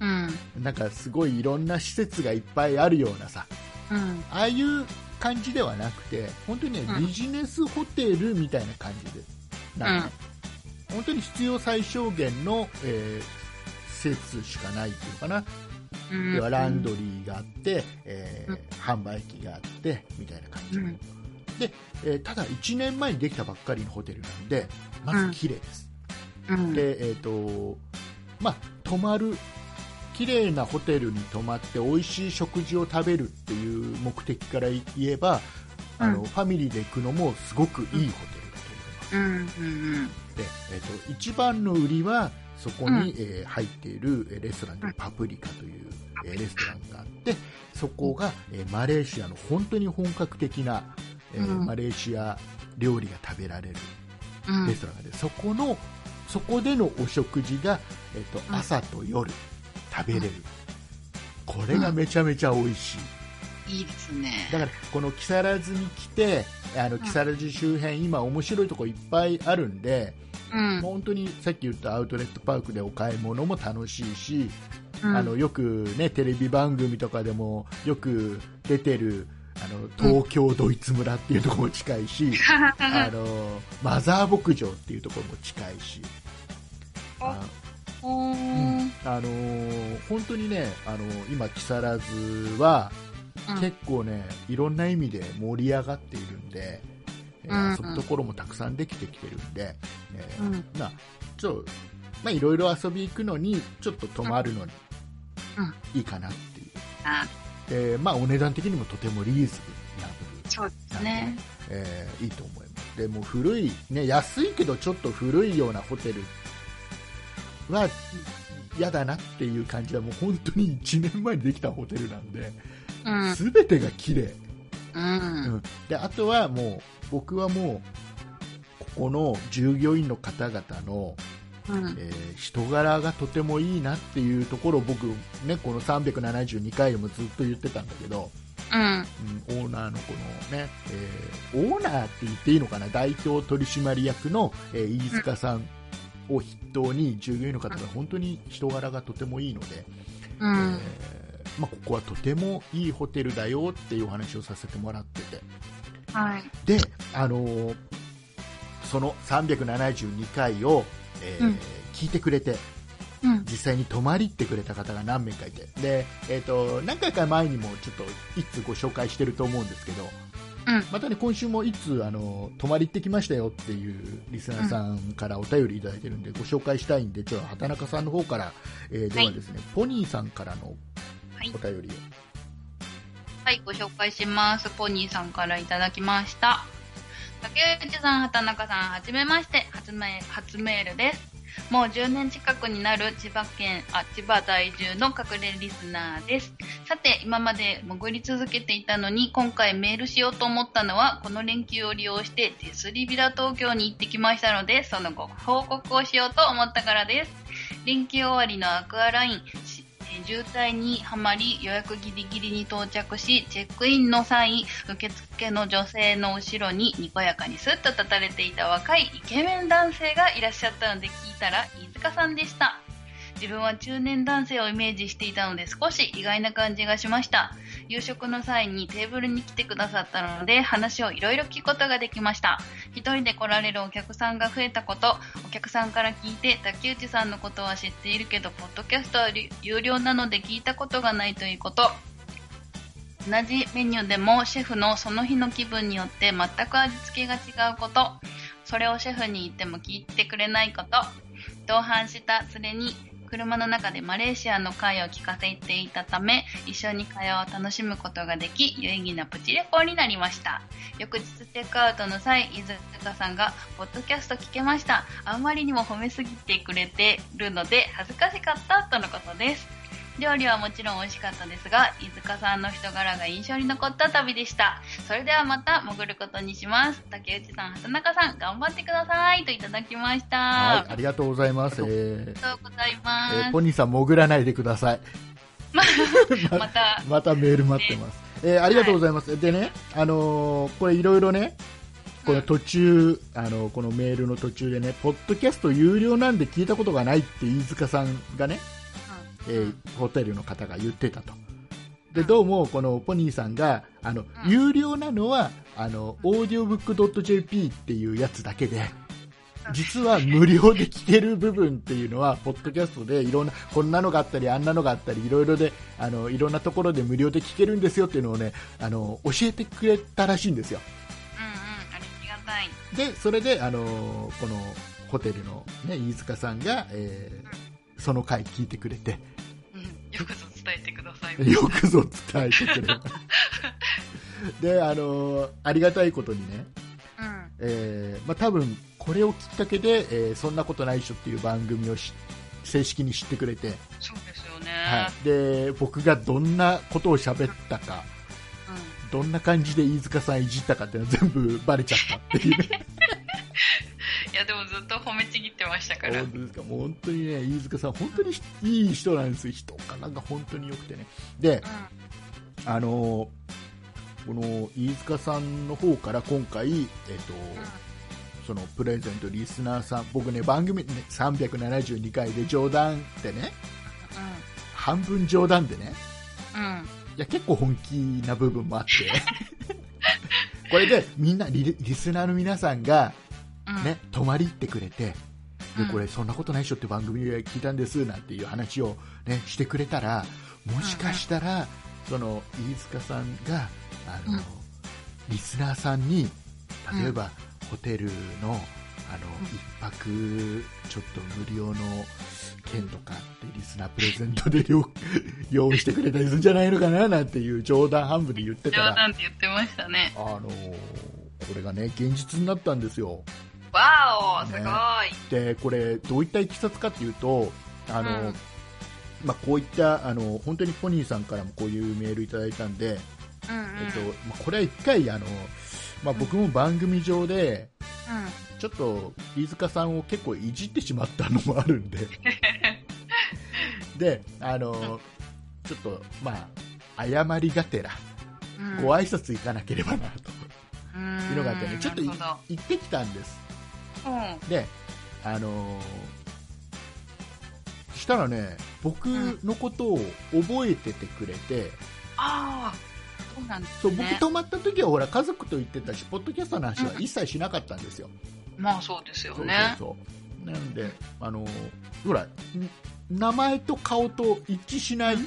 うん。なんかすごいいろんな施設がいっぱいあるようなさうん。ああいう感じではなくて本当にね、うん。ビジネスホテルみたいな感じで。なのね、本当に必要最小限の、えー施設しかないっていうのかな。うん。要はランドリーがあって、えーうん。販売機があってみたいな感じ、うん。で、えーただ1年前にできたばっかりのホテルなんでまず綺麗です、うん。でえっ、とまあ泊まる綺麗なホテルに泊まって美味しい食事を食べるっていう目的から言えば、あのうんファミリーで行くのもすごくいいホテルだと思います、うん。うん。で、えー、と一番の売りはそこに、うんえー入っているえーレストランでうんパプリカという、えーレストランがあってそこが、えーマレーシアの本当に本格的な、えーうんマレーシア料理が食べられるうん。レストランがあって、そこのそこでのお食事が、えーとうん朝と夜食べれる、これがめちゃめちゃ美味しい、いいですね。だからこの木更津に来てあの木更津周辺、今面白いとこいっぱいあるんで、うん。本当にさっき言ったアウトレットパークでお買い物も楽しいし、うんあのよく、ね、テレビ番組とかでもよく出てるあの東京ドイツ村っていうところも近いし、あのマザー牧場っていうところも近いし。[LAUGHS] ああおーあのー本当にね、あの今、木更津はうん。結構ね、いろんな意味で盛り上がっているんで、えーうん遊ぶところもたくさんできてきてるんで、えーうん。まあ、ちょまあいろいろ遊び行くのにちょっと泊まるのにうん。いいかなっていう、あ、でまあ、お値段的にもとてもリーズナブそうですね。ル、えーいいと思います。でもう古い、ね、安いけどちょっと古いようなホテルは嫌だなっていう感じはもう本当に1年前にできたホテルなんで、うん。全てが綺麗うん。であとはもう僕はもうここの従業員の方々の、うん。えー人柄がとてもいいなっていうところを僕、ね、この372回でもずっと言ってたんだけど、うん。うん、オーナーのこのね、えーオーナーって言っていいのかな？代表取締役の、えー飯塚さんを筆頭に従業員の方が本当に人柄がとてもいいので、うん。えーまあ、ここはとてもいいホテルだよっていうお話をさせてもらっててはい。で、あのーその372回を、えーうん聞いてくれてうん。実際に泊まりってくれた方が何名かいてで、えー、と何回か前にもちょっといつご紹介してると思うんですけど、うんまたね今週もいつあの泊まり行ってきましたよっていうリスナーさんからお便りいただいてるんで、ご紹介したいんでちょっと畑中さんの方から、えーではですね、ポニーさんからのはいお便りを、はい、ご紹介します。ポニーさんからいただきました。竹内さん、畑中さん、はじめまして、初メ初メールです。もう10年近くになる千葉県、あ、千葉在住の隠れリスナーです。さて、今まで潜り続けていたのに、今回メールしようと思ったのは、この連休を利用して、手すりビラ東京に行ってきましたので、そのご報告をしようと思ったからです。連休終わりのアクアライン、渋滞にはまり予約ギリギリに到着しチェックインの際受付の女性の後ろににこやかにスッと立たれていた若いイケメン男性がいらっしゃったので聞いたら飯塚さんでした。自分は中年男性をイメージしていたので少し意外な感じがしました。夕食の際にテーブルに来てくださったので話をいろいろ聞くことができました。一人で来られるお客さんが増えたことお客さんから聞いて竹内さんのことは知っているけどポッドキャストは有料なので聞いたことがないということ。同じメニューでもシェフのその日の気分によって全く味付けが違うこと。それをシェフに言っても聞いてくれないこと。同伴した連れに車の中でマレーシアの会を聞かせていたため一緒に会話を楽しむことができ有意義なプチ旅行になりました。翌日チェックアウトの際飯塚さんが「ポッドキャスト聞けました。あんまりにも褒めすぎてくれてるので恥ずかしかった」とのことです。料理はもちろん美味しかったですが飯塚さんの人柄が印象に残った旅でした。それではまた潜ることにします。竹内さん畑中さん頑張ってください。といただきました。あはい、ありがとうございます、えーりがとうございます、えーポニーさん潜らないでください。[LAUGHS] また。またメール待ってます、えーありがとうございます、でね、あのーこれいろいろねこの途中、あのこのメールの途中でね、ポッドキャスト有料なんで聞いたことがないって飯塚さんがね、えーホテルの方が言ってたと。でどうもこのポニーさんがあの、うん有料なのはあのオーディオブックドット JP っていうやつだけで実は無料で聞ける部分っていうのは、ポッドキャストでいろんな、こんなのがあったり、あんなのがあったり、いろいろで、あの、いろんなところで無料で聞けるんですよっていうのをね、あの、教えてくれたらしいんですよ。うんうん、ありがたい。で、それで、あの、この、ホテルのね、飯塚さんが、えー、その回聞いてくれて、うん、よくぞ伝えてください。[LAUGHS] よくぞ伝えてくれた。[LAUGHS] で、あの、ありがたいことにね、うん。えーまあ、多分これをきっかけで、えーそんなことないっしょっていう番組をし正式に知ってくれて、そうですよね。はい、で僕がどんなことを喋ったかどんな感じで飯塚さんいじったかっていうのは全部バレちゃったっていう。[LAUGHS] いや、でもずっと褒めちぎってましたから。本当ですかもう本当にね飯塚さん本当にいい人なんですよ人かなんか本当に良くてねであのーこの飯塚さんの方から今回、えっとそのプレゼントリスナーさん僕ね番組、ね、372回で冗談ってね半分冗談でねうん。うん。いや結構本気な部分もあって [LAUGHS] これでみんなリリスナーの皆さんが、うん。ね、泊まり行ってくれてうん。でこれそんなことないっしょって番組で聞いたんですなんていう話を、ね、してくれたらもしかしたら、その飯塚さんがあの、うん。リスナーさんに例えば、ホテルのあの、一泊ちょっと無料の券とかってリスナープレゼントで用 [LAUGHS] 用意してくれたりするんじゃないのかななんていう冗談半分で言ってた冗ら談って言ってましたね。あのこれがね現実になったんですよ。わおすごい。でこれどういったいきさつかっていうとあの、うん。まあ、こういったあの本当にポニーさんからもこういうメールいただいたんで、うんうん。えっとまあ、これは一回あの、まあ、僕も番組上でうん。ちょっと飯塚さんを結構いじってしまったのもあるんで。[LAUGHS] であのちょっとまあ謝りがてらうん。ご挨拶行かなければなとうんいうのがあってね。ちょっと行ってきたんです。どうん。であのーしたらね僕のことを覚えててくれて、ああ、そうなんですそうね。僕泊まった時はほら家族と行ってたしポッドキャストの話は一切しなかったんですよ、まあそうですよね。そうそうなんであのーほらん名前と顔と一致しない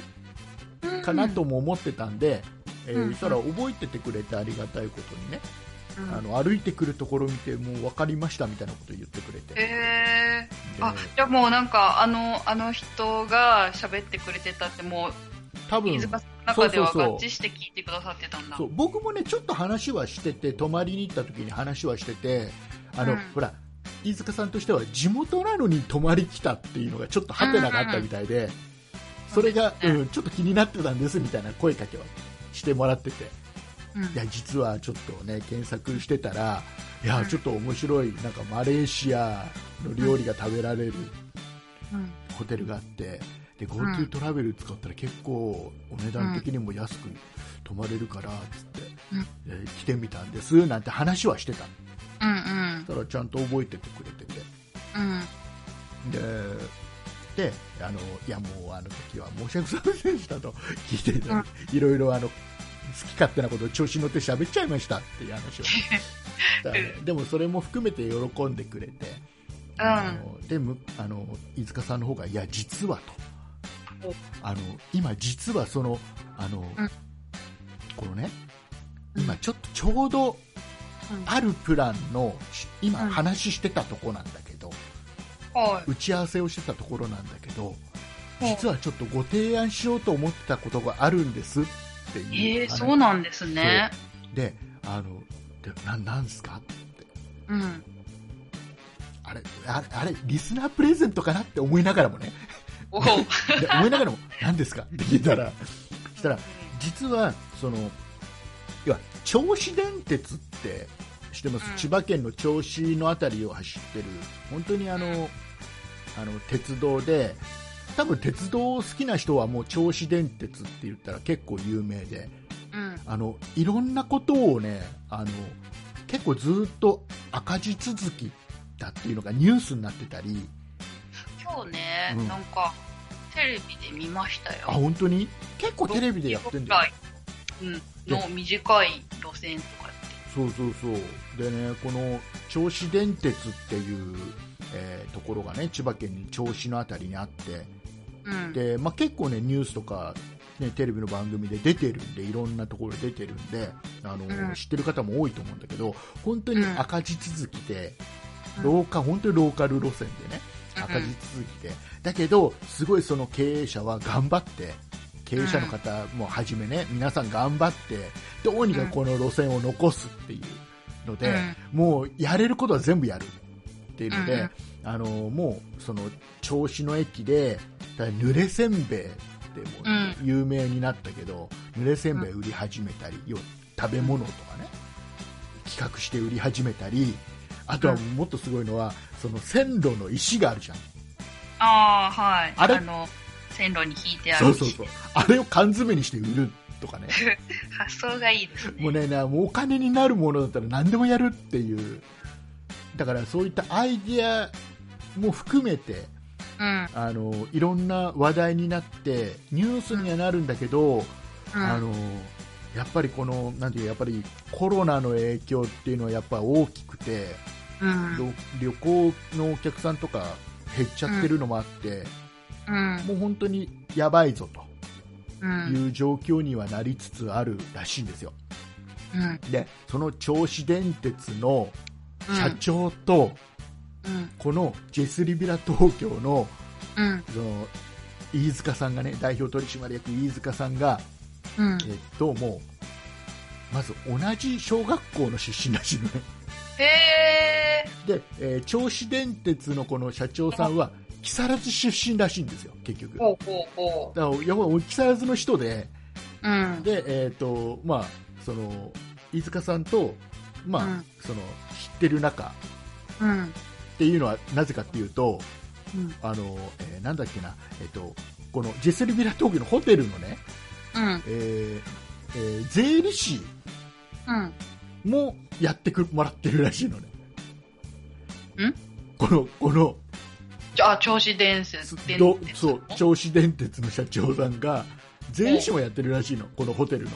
かなとも思ってたんで、えーうんそしたら覚えててくれてありがたいことにね、うん。あの歩いてくるところ見てもう分かりましたみたいなこと言ってくれて、へえ。であ、じゃあもうなんか、あの、あの人が喋ってくれてたって、もう、多分中ではそうそうそう。合致して聞いてくださってたんだ。そう僕もねちょっと話はしてて泊まりに行った時に話はしててあの、うん。ほら飯塚さんとしては地元なのに泊まり来たっていうのがちょっとハテナがあったみたいで、それが、そうですねうん、ちょっと気になってたんですみたいな声かけをしてもらっててうん。いや実はちょっとね検索してたらいやうん。ちょっと面白いなんかマレーシアの料理が食べられるうん。ホテルがあってで GoTo トラベル使ったら結構お値段的にも安く泊まれるからつって、うん。えー来てみたんですなんて話はしてたうんうん。だからちゃんと覚えててくれてて。うん。でであのいやもうあの時は申し訳ございませんでしたと聞いていただいていろいろあの好き勝手なことを調子に乗って喋っちゃいましたっていう話を。[LAUGHS] ね、でもそれも含めて喜んでくれて、あのでむあの飯塚さんの方がいや実はと。おあの今実はそのあの、うん。このねうん。今ちょっとちょうどうん。あるプランのし今うん。話してたとこなんだけど、はい。打ち合わせをしてたところなんだけどうん実はちょっとご提案しようと思ってたことがあるんですっていうええそうなんですね。であのでななんすか？ってうん。あれあれあれリスナープレゼントかなって思いながらもね。[LAUGHS] 思いながらも何ですか？って聞いたら。そしたら実はその要は銚子電鉄って知ってます、うん。千葉県の銚子の辺りを走ってる本当にあのあの鉄道で多分鉄道好きな人はもう銚子電鉄って言ったら結構有名でうん。あのいろんなことをねあの結構ずっと赤字続きだっていうのがニュースになってたり。今日ね、うん。なんかテレビで見ましたよ。あ本当に？結構テレビでやってんだよ。うん、の短い路線とかって。そうそうそう。でねこの銚子電鉄っていう、えーところがね千葉県に銚子のあたりにあってうん。で、まあ、結構ねニュースとか、ね、テレビの番組で出てるんでいろんなところで出てるんであの、うん。知ってる方も多いと思うんだけど本当に赤字続きで、うん。ローカ本当にローカル路線でね赤字続きで、だけどすごいその経営者は頑張って経営者の方もはじめね、皆さん頑張ってどうにかこの路線を残すっていうので、もうやれることは全部やるっていうので、あのもうその銚子の駅でだから濡れせんべいでもうん。有名になったけど、濡れせんべい売り始めたり、要は食べ物とかね企画して売り始めたりあとはもっとすごいのは、その線路の石があるじゃん。ああ、はい。あれ？の、線路に引いてある。そうそうそう。あれを缶詰にして売るとかね。[LAUGHS] 発想がいいですね。もうねなもうお金になるものだったら何でもやるっていう。だからそういったアイディアも含めてうん。あのいろんな話題になってニュースにはなるんだけど、うん。あのやっぱりこのなんていうやっぱりコロナの影響っていうのはやっぱ大きくて、うん。旅旅行のお客さんとか減っちゃってるのもあって、うん。もう本当にやばいぞとうん。いう状況にはなりつつあるらしいんですよ。うん。でその銚子電鉄のうん社長と、うん。このジェスリビラ東京のうん。その飯塚さんがね代表取締役飯塚さんが、うん。えっと、もうまず同じ小学校の出身らしいのね。で、えー銚子電鉄のこの社長さんは木更津出身らしいんですよ結局だかほうほうほらやっぱり木更津の人でう。うん。で、えっとまあ、その飯塚さんと、まあうんその知ってる仲うん。っていうのはなぜかっていうとうん。あの、えーなんだっけな、えっと、このジェスリビラ東京のホテルのね、うん。えーえー税理士うん。もやってくもらってるらしいのね。ん？この、この、じゃあ、銚子電鉄。電ど鉄そう、銚子電鉄の社長さんが、税理士もやってるらしいの、このホテルの。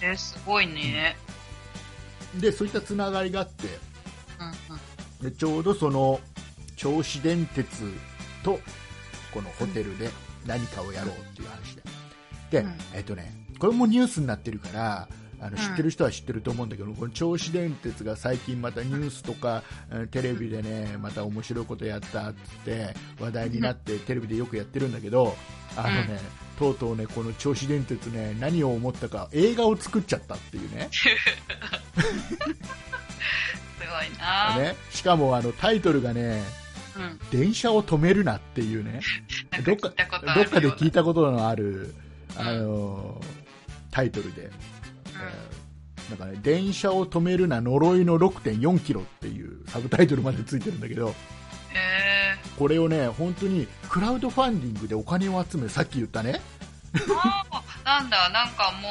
え、すごいね。で、そういったつながりがあって、うん。でちょうどその、銚子電鉄と、このホテルで何かをやろうっていう話で。で、うんえっとね、これもニュースになってるから、あのん知ってる人は知ってると思うんだけど、この銚子電鉄が最近またニュースとか、うんテレビでね、また面白いことやったって話題になって、テレビでよくやってるんだけど、あのね、とうとうね、この銚子電鉄ね、何を思ったか、映画を作っちゃったっていうね。[LAUGHS] すごいな。ねしかもあのタイトルがね、うん。電車を止めるなっていうね、[LAUGHS] どっかで聞いた。たことのある、あのタイトルで、えーなんかね、電車を止めるな呪いの6.4キロっていうサブタイトルまでついてるんだけど。これをね、本当にクラウドファンディングでお金を集め、さっき言ったね、ああ、なんだ、なんかも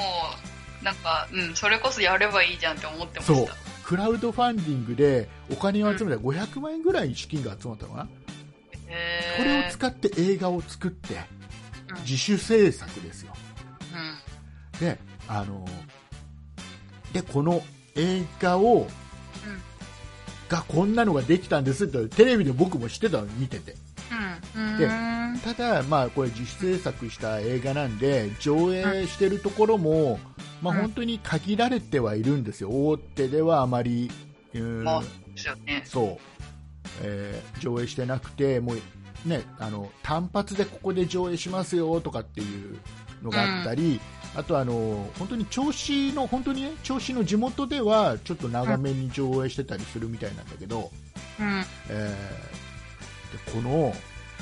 う、なんか、うん、それこそやればいいじゃんって思ってまそうした。、クラウドファンディングでお金を集めたら500万円ぐらい資金が集まったのかな、へえ。これを使って映画を作って、うん自主制作ですよ。うん。で、あので、この映画を、がこんなのができたんですってテレビで僕も知ってたの見てて。うん。でうん。ただ、まあ、これ自主制作した映画なんで上映してるところも、まあ、うん。本当に限られてはいるんですよ。大手ではあまり、うん。そう、えー上映してなくてもう、ね、あの単発でここで上映しますよとかっていうのがあったり、あとあの本当に銚子の本当にね銚子の地元ではちょっと長めに上映してたりするみたいなんだけど、うん。えーでこの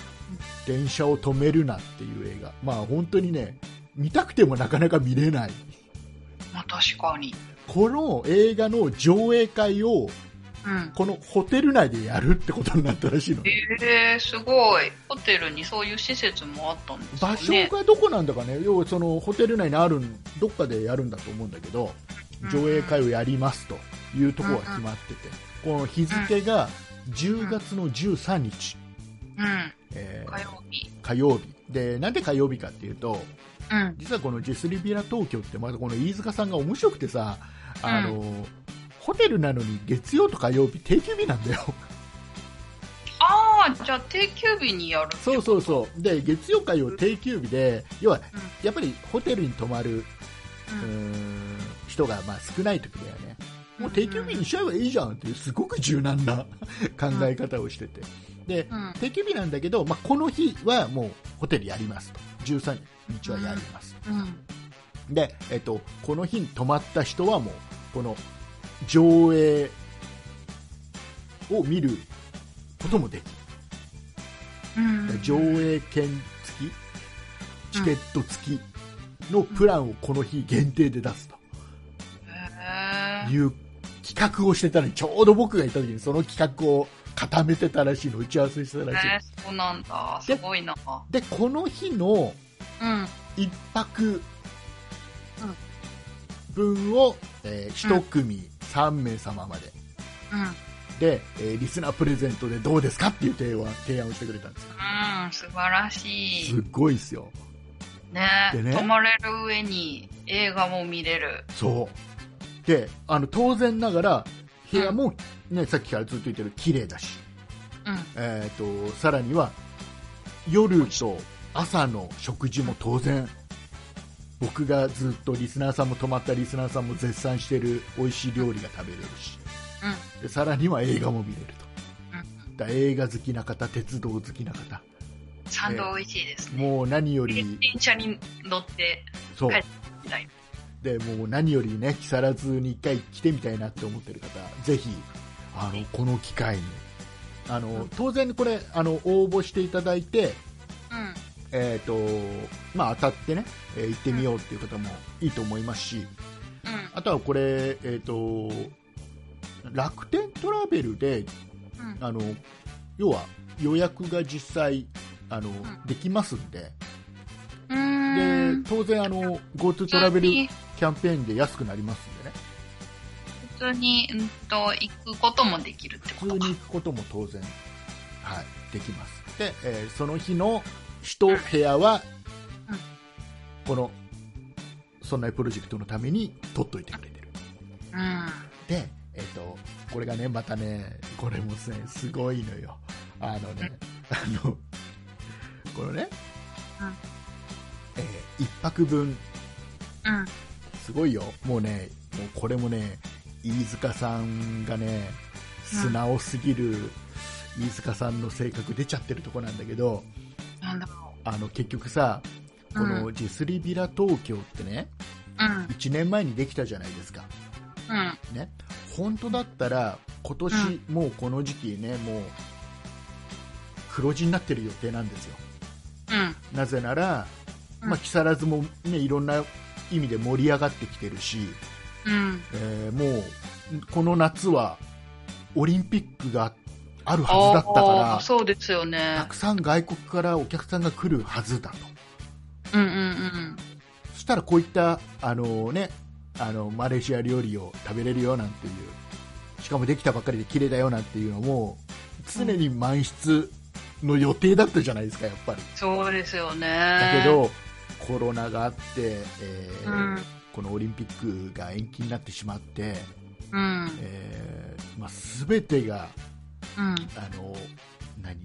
「電車を止めるな」っていう映画、まあ本当にね見たくてもなかなか見れないまあ確かに。この映画の上映会をうん。このホテル内でやるってことになったらしいのねええすごい。ホテルにそういう施設もあったんです場所。がどこなんだかね、要はそのホテル内にあるんどっかでやるんだと思うんだけど、上映会をやりますというところが決まってて、この日付が10月の13日、うん。えー火曜日。火曜日で、なんで火曜日かっていうと、うん。実はこのジェスリビラ東京って、またこの飯塚さんが面白くてさ、あのホホテルなのに月曜と火曜日定休日なんだよ。ああ、じゃあ定休日にやるそうそうそう。で月曜火曜定休日で要はやっぱりホテルに泊まるう。ん。人がまあ少ない時だよね。もう定休日にしちゃえばいいじゃんっていうすごく柔軟な考え方をしてて。でうん。定休日なんだけど、まあ、この日はもうホテルやりますと。13日はやります、うん。で、えっと、この日に泊まった人はもうこの上映を見ることもできうん。る、上映券付きチケット付きのプランをこの日限定で出すという企画をしてたのにちょうど僕がいた時にその企画を固めてたらしいの打ち合わせしてたらしいえー、そうなんだ。すごいな。でこの日のうん。一泊分を、えー1組3名様までうん。で、えーリスナープレゼントでどうですかっていう提案提案をしてくれたんですようん、素晴らしい。すっごいですよねでね泊まれる上に映画も見れる。そうであの当然ながら部屋も、ねさっきからずっと言ってる綺麗だし、うん。えー、とさらには夜と朝の食事も当然僕がずっとリスナーさんも泊まったリスナーさんも絶賛してる美味しい料理が食べれるしうん。でさらには映画も見れるうん。とだ映画好きな方鉄道好きな方サンド美味しいですね。もう何より電車に乗ってそう帰みたいでもう何よりね木更津に一回来てみたいなって思ってる方ぜひあのこの機会にあの当然これあの応募していただいてうん。えーとまあ、当たってね、えー行ってみようっていう方もいいと思いますし、うん。あとはこれ、えー、と楽天トラベルでうん。あの要は予約が実際あの、んできますんでで当然あの GoTo トラベルキャンペーンで安くなりますんでね普通に、うんと、行くこともできるってことか。普通に行くことも当然、はい、できますで、えーその日の1部屋は、うん。この「そんなプロジェクト」のために取っといてくれてる。うん。で、えっとこれがねまたねこれもねすごいのよ。あのねあのこのね、うん。えー一泊分。うん。すごいよ。もうねもうこれもね飯塚さんがね素直すぎる飯塚さんの性格出ちゃってるとこなんだけどなんだろあの結局さこうのジェスリビラ東京ってね、う。うん。1年前にできたじゃないですかうん。ね、本当だったら今年、もうこの時期ねもう黒字になってる予定なんですようん。なぜなら、うんまあ、木更津も、ね、いろんな意味で盛り上がってきてるし、うん。えーもうこの夏はオリンピックがあるはずだったあかーそうですよらねた。くさん外国からお客さんが来るはずだとうんうんうん。そしたらこういったあの、ね、あのマレーシア料理を食べれるよなんていうしかもできたばっかりで綺麗だよなんていうのも常に満室の予定だったじゃないですかやっぱりそうですよね。だけ、どコロナがあって、えーうんこのオリンピックが延期になってしまって、うん。えーまあ、全てがうん。あの何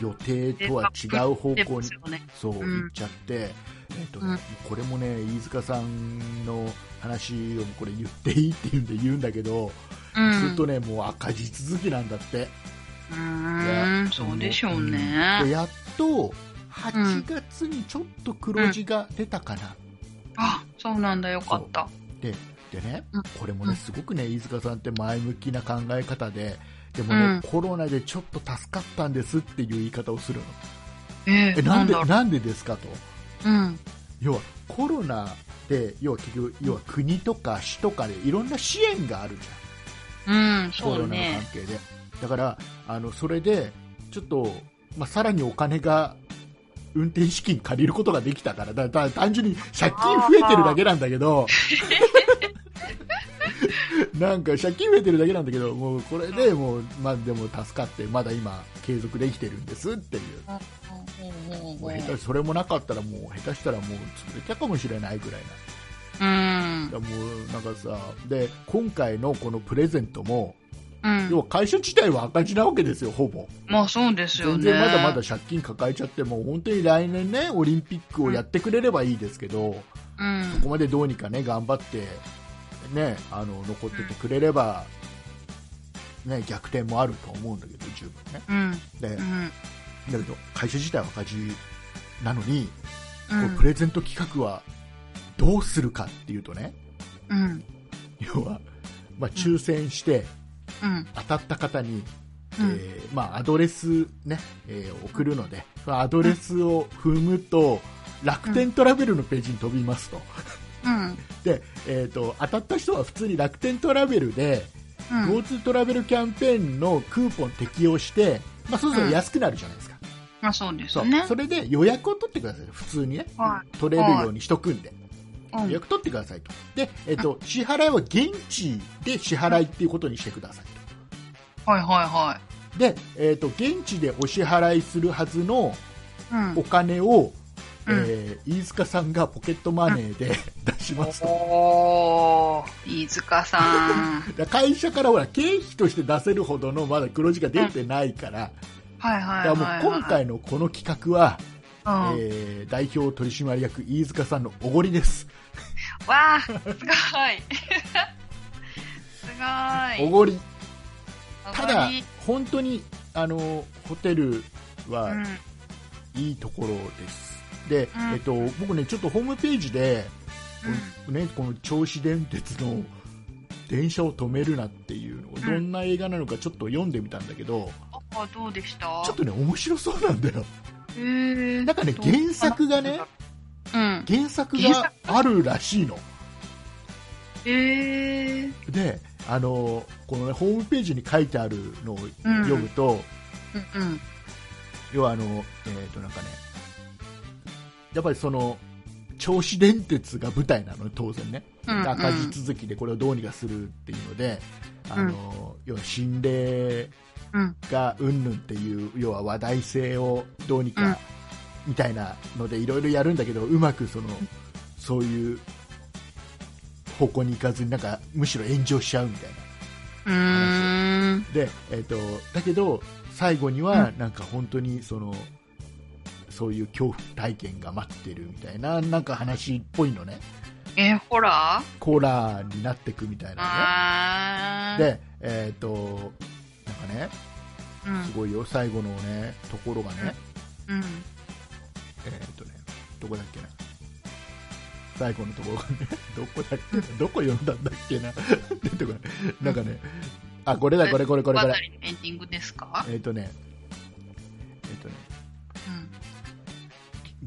予定とは違う方で向に。そううん行っちゃって、えっとねうんこれもね飯塚さんの話をこれ言っていいって言うんで言うんだけど、うん。ずっとねもう赤字続きなんだって、うーん、そうでしょうでね。やっと8月にちょっと黒字が出たかな、あ、そうなんだ、よかった。ででねうんこれもうんねすごくね飯塚さんって前向きな考え方ででもね、うんコロナでちょっと助かったんですっていう言い方をするのえー、えななん。でなんでですかとうん。要はコロナで要は結局要は国とか市とかでいろんな支援があるじゃんうん、コロナの関ね。係で、だからあのそれでちょっと、まあ、さらにお金が運転資金借りることができたからだだ単純に借金増えてるだけなんだけど [LAUGHS] なんか借金増えてるだけなんだけどもうこれでもう、まあ、でも助かってまだ今継続できてるんですっていうもう下手それもなかったらもう下手したらもう潰れたかもしれないぐらいうん。もうなんかさで今回のこのプレゼントも、うん要。は会社自体は赤字なわけですよ、ほぼ。まあそうですよ全ね。然まだまだ借金抱えちゃって、もう本当に来年ね、オリンピックをやってくれればいいですけど、うん。ここまでどうにかね、頑張って、ね、あの残っててくれれば、ね、逆転もあると思うんだけど、十分ね。うん。で、うん。だけど、会社自体は赤字なのに、う。んプレゼント企画はどうするかっていうとね、うん。要は、まあ、抽選してうん。当たった方に、うんえーまあ、アドレス、ねえー送るので、そのアドレスを踏むと、楽天トラベルのページに飛びますと。うん。で、えー、と当たった人は普通に楽天トラベルで、うん。GoTo トラベルキャンペーンのクーポン適用して、まあ、そうすると安くなるじゃないですか、まあそうですね。それで予約を取ってください普通にねは取れるようにしとくんで、い。うん。予約取ってくださいとで、えー、と支払いは現地で支払いっていうことにしてくださいはいはいはとで、えー、と現地でお支払いするはずのい。うんお。金を、うんえー飯塚さんがポケットマネーで出しますとおー、飯塚さん。[LAUGHS] 会社からほら経費として出せるほどのまだ黒字が出てないから、はいはいだはい、はい。からもう今回のこの企画は、うん。えー代表取締役飯塚さんのおごりです、わあ、すごい。[LAUGHS] すごい。おごりただ本当にあのホテルはうん。いいところです、で、うん。えっと、僕ねちょっとホームページで、このね、この銚子電鉄の電車を止めるなっていうのをどんな映画なのかちょっと読んでみたんだけど、あ、どうでした？ちょっとね面白そうなんだよ。へー。なんかねど原作がねうん。原作原があるらしいの。へえ。であのこの、ね、ホームページに書いてあるのをうん読むと、うんうん。要はあの、えー、となんかねやっぱりその銚子電鉄が舞台なのね当然ね、うんうん赤字続きでこれをどうにかするっていうので、あの要は心霊うん。がうんぬんっていう要は話題性をどうにうんかみたいなのでいろいろやるんだけどうまくそのそういう方向に行かずになんかむしろ炎上しちゃうみたいなうーん。で、えー、とだけど最後にはなんか本当にその、そういう恐怖体験が待ってるみたいななんか話っぽいのね。え、ホラー？コーラになってくみたいな。ね。でえっ、となんかねうん。すごいよ。最後のねところがね、うん。えっ、とねどこだっけな。最後のところがね [LAUGHS] どこだっけな。どこ読んだんだっけな。[LAUGHS] 出てこない。なんかねあこれだこれこれこれこれ。エンディングですか？えっ、とねえっ、とねうん。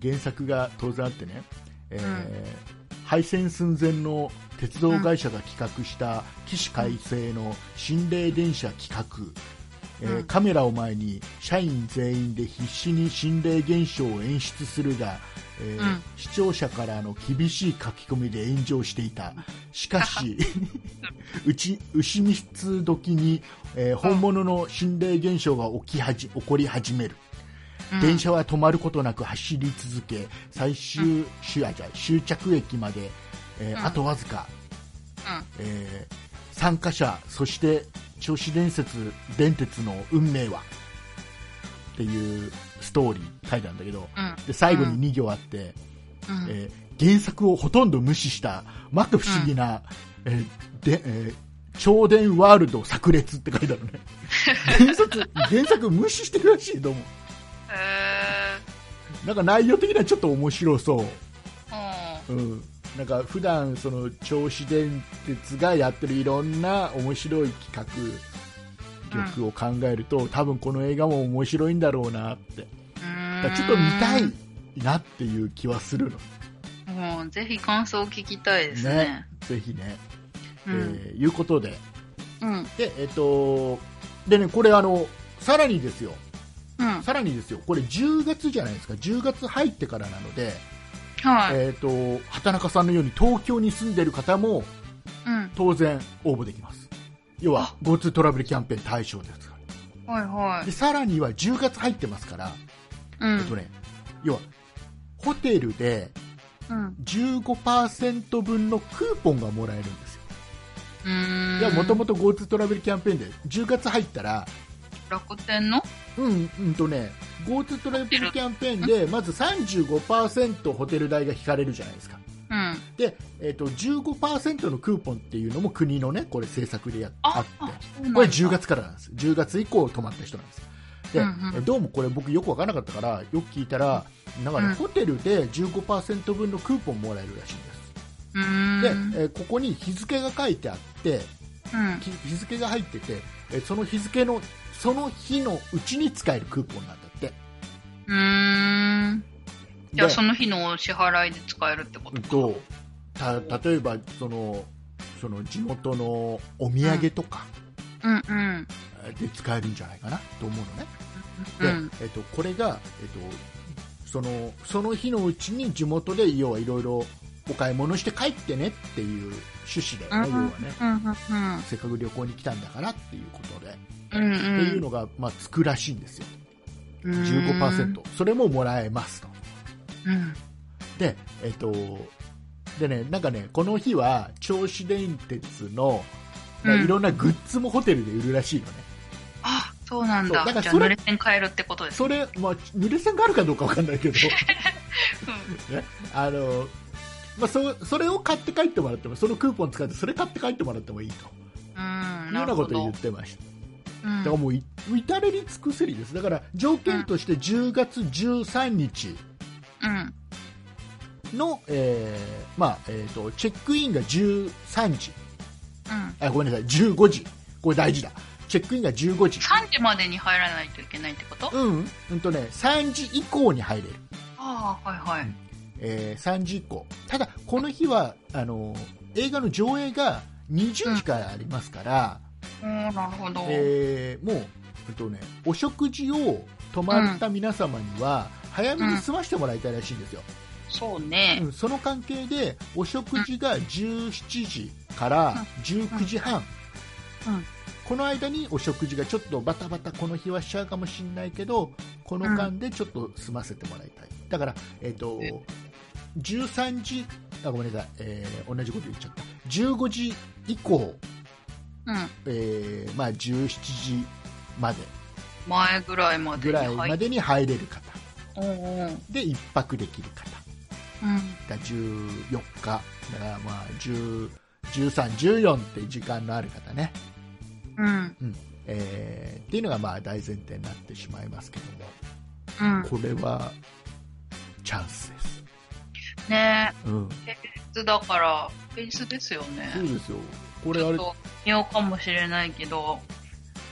原作が当然あってね、えーうん。廃線寸前の鉄道会社が企画した起死回生の心霊電車企画、えーうん。カメラを前に社員全員で必死に心霊現象を演出するが、えーうん。視聴者からの厳しい書き込みで炎上していた。しかし [LAUGHS] うち牛蜜時に、えー本物の心霊現象が起きはじ起こり始める。うん電車は止まることなく走り続け最終,、終あじゃあ終着駅まで、えーうん。あとわずか、うん。えー参加者そして銚子電鉄電鉄の運命は？っていうストーリー書いてあるんだけどうん。で最後に2行あって、うん。えー原作をほとんど無視したまか不思議な、えーでえー超電ワールド炸裂って書いてあるね。[LAUGHS] 原作原作無視してるらしいどうも。へなんか内容的にはちょっと面白そう、ー。うん。うん、なんか普段その銚子電鉄がやってるいろんな面白い企画力を考えると、多分この映画も面白いんだろうなってちょっと見たいなっていう気はするのもう、ぜひ感想を聞きたいですね。ぜひね、うん。えーいうことでうん。でえっとでねこれあのさらにですようん。さらにですよこれ10月じゃないですか10月入ってからなので、はい。えっと畑中さんのように東京に住んでる方もうん。当然応募できます要は GoTo トラベルキャンペーン対象ですかはいはらでい。さらには10月入ってますから、うん。えっとね、要はホテルでうん。15%分のクーポンがもらえるんですよ。もともと GoTo トラベルキャンペーンで、10月入ったら、楽天の？うん、うんとね、GoTo トラベルキャンペーンで、まず35%ホテル代が引かれるじゃないですか。うん。で、えっ、と、15%のクーポンっていうのも国のね、これ政策でやっああって、これ10月からなんです。10月以降泊まった人なんです。で、うんうんえどうもこれ僕よくわからなかったから、よく聞いたら、なんかね、うんホテルで15%分のクーポンもらえるらしいんです。で、えーここに日付が書いてあって、うん。き日付が入ってて、えーその日付の、その日のうちに使えるクーポンなんだって。うーん。じゃあでその日のお支払いで使えるってこと？か。とた例えばそのその地元のお土産とかうんうん。で使えるんじゃないかなと思うのね、うん。でえっと、これが、えっと、そのその日のうちに地元で要はいろいろお買い物して帰ってねっていう趣旨だよね、要はねうんうんせっかく旅行に来たんだからっていうことで、うん。うんっていうのが、まあ、つくらしいんですようん。15%それももらえますとうん。でえっとでねなんかねこの日は銚子電鉄の、いろんなグッズもホテルで売るらしいのね、あ、そうなんだ。だからそれ濡れ線変えるってことですそれ、まあ、濡れ線があるかどうかわかんないけどうん [LAUGHS] ねあの、まあ、そそれを買って帰ってもらってもそのクーポン使ってそれ買って帰ってもらってもいいとうん。いうようなことを言っるてましただからもうい至れり尽くせりです。だから条件として10月13日うん。の、えーまあえー、とチェックインが13時うん。あごめんなさい。15時これ大事だ。チェックインが15時3時までに入らないといけないってこと？うん、うんとね、3時以降に入れる、ああ、はいはい。えー3時以降。ただこの日はあの映画の上映が20時からありますから、なるほど。えーもう、えっとね、お食事を泊まった皆様には、早めに済ましてもらいたいらしいんですよ、そうね。う。んその関係でお食事が17時から19時半、うん。この間にお食事がちょっとバタバタこの日はしちゃうかもしれないけどこの間でちょっと済ませてもらいたい。だから、えっとえ。13時あごめんなさい、えー同じこと言っちゃった。15時以降、うん。えーまあ、17時まで前ぐらいまでぐらいまでに入れる方おうおうで1泊できる方うん。が14日だからまあ10 13、14って時間のある方ね、うん。えーっていうのがまあ大前提になってしまいますけどうんも、。これはチャンスです。ねうん、え、平日だから、平日ですよね。そうですよ。これあれ、見ようかもしれないけど、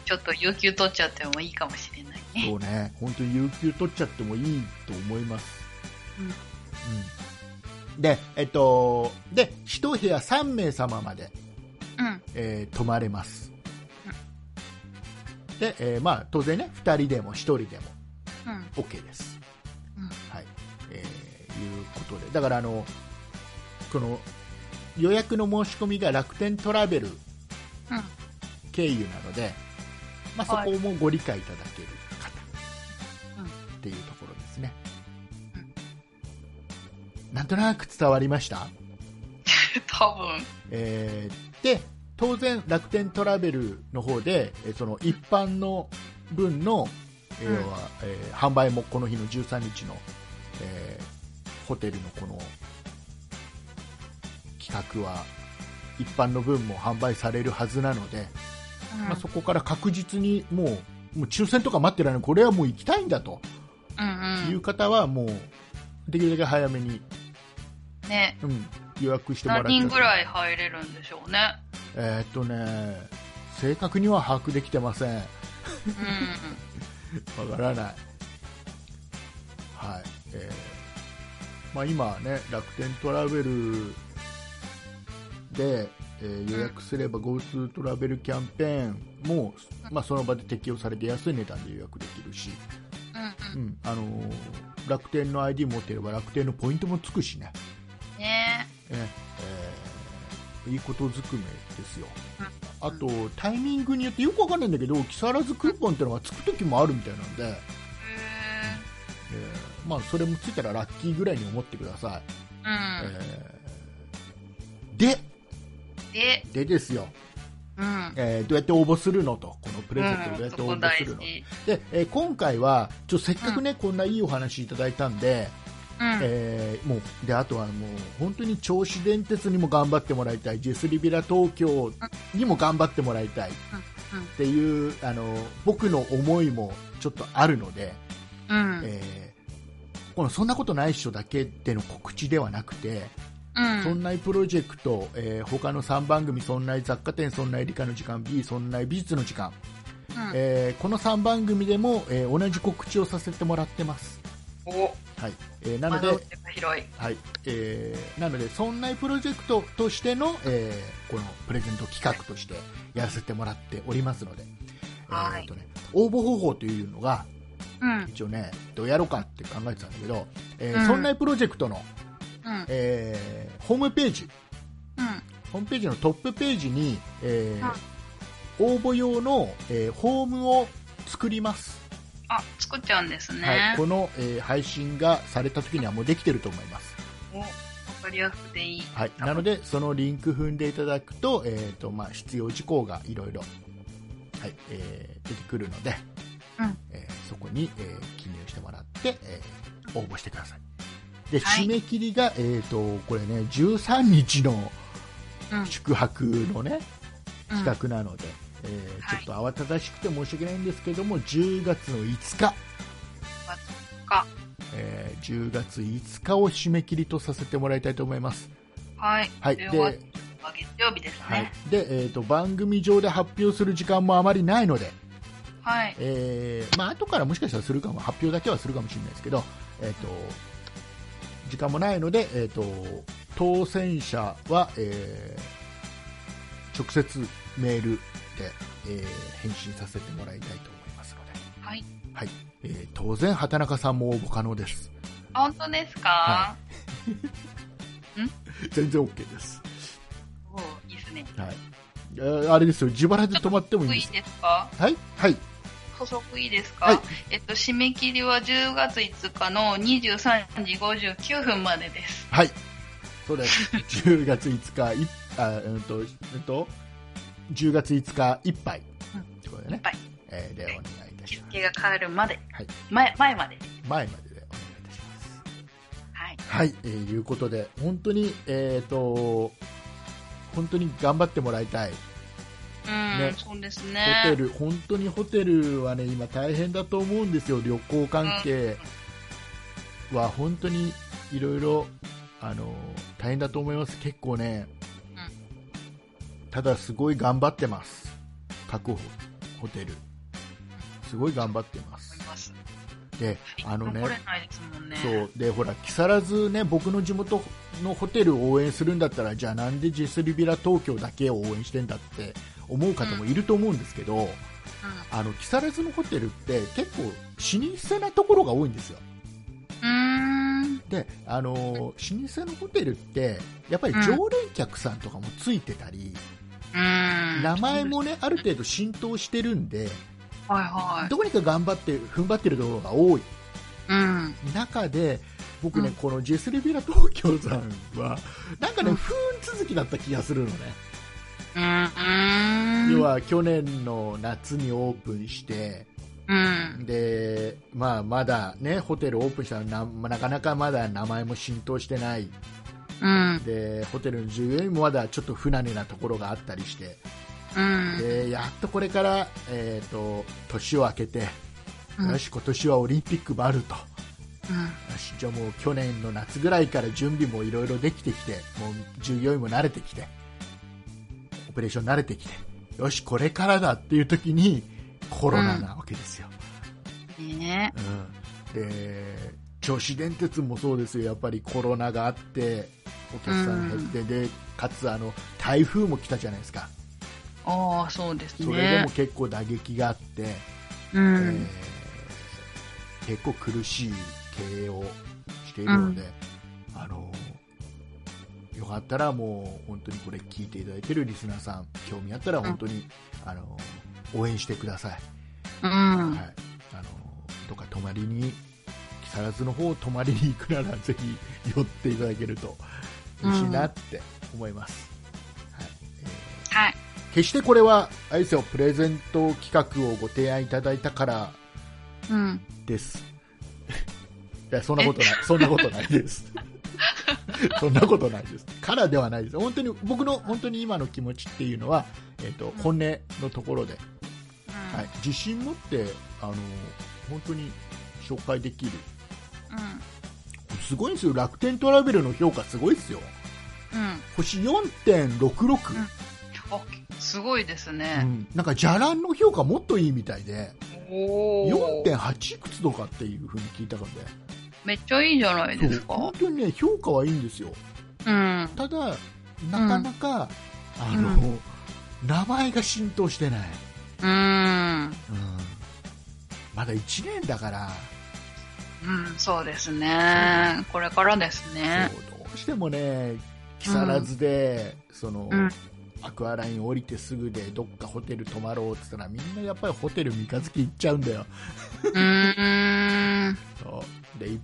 ちょっと有給取っちゃってもいいかもしれないね。そうね、本当に有給取っちゃってもいいと思います。うんうんで、えっと、で、一部屋3名様まで、うん。えー泊まれます。で、えーまあ、当然ね、2人でも1人でもうん。OK です。うんはい。えーいうことで、だからあの、この予約の申し込みが楽天トラベルうん。経由なので、まあ、そはい。こもご理解いただける方、うん。っていうところですね、なんとなく伝わりました、[LAUGHS] 多分。えーで当然楽天トラベルの方でえーその一般の分の、えーうんえー販売もこの日の13日の、えーホテルのこの企画は一般の分も販売されるはずなので、うん。まあ、そこから確実にもうもう抽選とか待ってられない。これはもう行きたいんだと。うんいう方はもうできるだけ早めに、うん。ね。うん、予約してもら何人ぐいらい入れるんでしょうね。えーっとね正確には把握できてません。[LAUGHS] わうからない。はい、えーまあ、今ね楽天トラベルで、えー予約すれば GoTo トラベルキャンペーンも、まあ、その場で適用されて安い値段で予約できるし、ん。うん。うん。あのー楽天の ID 持ってれば楽天のポイントもつくしね、ね。ええーいいことずくめですよ、うん。あとタイミングによってよくわかんないんだけど木更津クーポンってのがつく時もあるみたいなので、へえーまあ、それもついたらラッキーぐらいに思ってください、えーでで、でですよ、うん。えーどうやって応募するのとこのプレゼントどうやって応募するの、で、えー今回はちょせっかくね、こんないいお話いただいたんで、うん。えーもうであとはもう本当に銚子電鉄にも頑張ってもらいたい。ジェスリビラ東京にも頑張ってもらいたい。っうん。ていうあの僕の思いもちょっとあるので、うん。えーこのそんなことないっしょだけでの告知ではなくて、うん。そんないプロジェクト、えー他の3番組、そんない雑貨店、そんない理科の時間 B、そんない美術の時間、うんえーこの3番組でも、えー同じ告知をさせてもらってます。お、はいえーなので。はいえーなので、そんないプロジェクトとしての、えーこのプレゼント企画としてやらせてもらっておりますので、はいえーとね、応募方法というのが、うん。一応ね、どうやろうかって考えてたんだけど、えーうんそんないプロジェクトの、うん。えーホームページ、うん。ホームページのトップページに、えー応募用の、えーホームを作ります、あ、作っちゃうんですね。はい、この、えー配信がされた時にはもうできてると思います、お、わかりやすくていい。はい、なのでそのリンク踏んでいただくと,、えーとまあ、必要事項がいろいろはいえー出てくるので、うん。えーそこに、えー記入してもらって、えー応募してくださいではい締め切りが、えー、とこれね13日のうん。宿泊のね、うん企画なので、えーはいちょっと慌ただしくて申し訳ないんですけども10月の5日、か。えー10月5日を締め切りとさせてもらいたいと思います、はい。はい10で月月曜日ですはいね。でえー、と番組上で発表する時間もあまりないので、はい。えーまあ後からもしかしたらするかも発表だけはするかもしれないですけど、えー、と時間もないので、えー、と当選者は、えー直接メールで、えー返信させてもらいたいと思いますので、はい。はい。えー当然畑中さんも応募可能です。あ本当ですか、は全然 OK です、おいいですね。はい、えーあれですよ。自腹で止まってもいいんです。いいですか？はい？はい補足いいですか、はいえっと、締め切りは10月5日の23時59分までです。はい。そうです。10月5日い、あ、うんと、うんと、10月5日いっぱい。ってことでね。はい。えーで、お願いいた日します。付が変わるまで。はい前、前まで。前まででお願いいたします。はい。はい。えーいうことで、本当に、えっ、と、本当に頑張ってもらいたい。うん、ねそうですホね。テル、本当にホテルはね、今大変だと思うんですよ。旅行関係は本当にいろいろ、あの、大変だと思います。結構ね、ただすごい頑張ってます。各ホホテル。すごい頑張ってます。で、あのねね。そう。で、ほら、木更津ね、僕の地元のホテルを応援するんだったら、じゃあなんでジェスリビラ東京だけを応援してんだって思う方もいると思うんですけど、あの、木更津のホテルって結構老舗なところが多いんですよ。で、あのー老舗のホテルって、やっぱり常連客さんとかもついてたり、うん。名前もね、ある程度浸透してるんで。どうにか頑張って、踏ん張ってるところが多いうん。中で、僕ね、うんこのジェスレビラ東京さんは、なんかね、うん不運続きだった気がするのね。要は、去年の夏にオープンして、うん。で、まあ、まだね、ホテルオープンしたらな、なかなかまだ名前も浸透してない。うん。で、ホテルの従業員もまだちょっと不慣れなところがあったりして、うん。で、やっとこれから、えっ、と、年を明けて、うんよし、今年はオリンピックもあると。うん。よしじゃあもう去年の夏ぐらいから準備もいろいろできてきて、もう従業員も慣れてきて、オペレーション慣れてきて、よし、これからだっていう時にコロナなわけですよ。ねうんで、銚子電鉄もそうですよ、やっぱりコロナがあって、お客さん減って、で、かつあの、台風も来たじゃないですか。ああ、そうですね。それでも結構打撃があって、うえん。ー結構苦しい経営をしているので、よかったらもう本当にこれ聞いていただいているリスナーさん興味あったら本当に、あの応援してください、うん。はい、あのどっか泊まりに木木更津の方を泊まりに行くならぜひ寄っていただけると嬉しいなって思います、はい。えはい。ー決してこれはあれですよプレゼント企画をご提案いただいたからうん。です。[LAUGHS] いやそんなことない。そんなことないです [LAUGHS] そんなことないです。からではないです。本当に僕の本当に今の気持ちっていうのは、えー、と本音のところで、うん。はい、自信持ってあの本当に紹介できる。うん。すごいんですよ。楽天トラベルの評価すごいですよ。うん。星4.66、あ、すごいですうね。ん、なんかじゃらんの評価もっといいみたいで。おお。4.8いくつとかっていうふうに聞いたからねめっちゃいいじゃないですか本。当にね評価はいいんですようん。ただなかなか、あの、う名前が浸透してない、うん。うん、まだ1年だから、うん、そうですね。これからですね。どうしてもね木更津で、その、うんアクアライン降りてすぐでどっかホテル泊まろうって言ったらみんなやっぱりホテル三日月行っちゃうんだようーん。[LAUGHS] そうでいいっ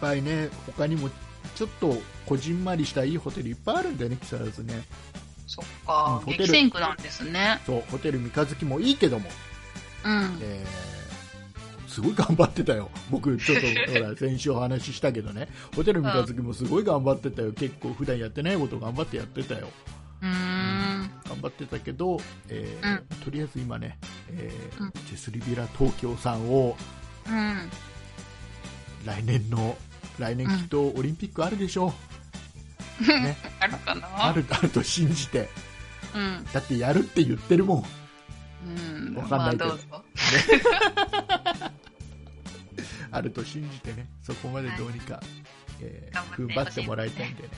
ぱいね他にもちょっとこじんまりしたいいホテルいっぱいあるんだよね木更津ねそっかうん。ホテル激戦区なんですね。そうホテル三日月もいいけども、うん。えーすごい頑張ってたよ僕ちょっとほら [LAUGHS] 先週お話ししたけどねホテル三日月もすごい頑張ってたよ結構普段やってないこと頑張ってやってたようーん。頑張ってたけど、えーうんとりあえず今ね、えーうんチェスリビラ東京さんをうん。来年の来年きっとオリンピックあるでしょう、ね、[LAUGHS] あるかな？あるあると信じて。うん。だってやるって言ってるもん。うん。わかんないけど。まあど。[LAUGHS] あると信じてね。そこまでどうにか、えー頑張って踏ん張ってもらいたいんでね。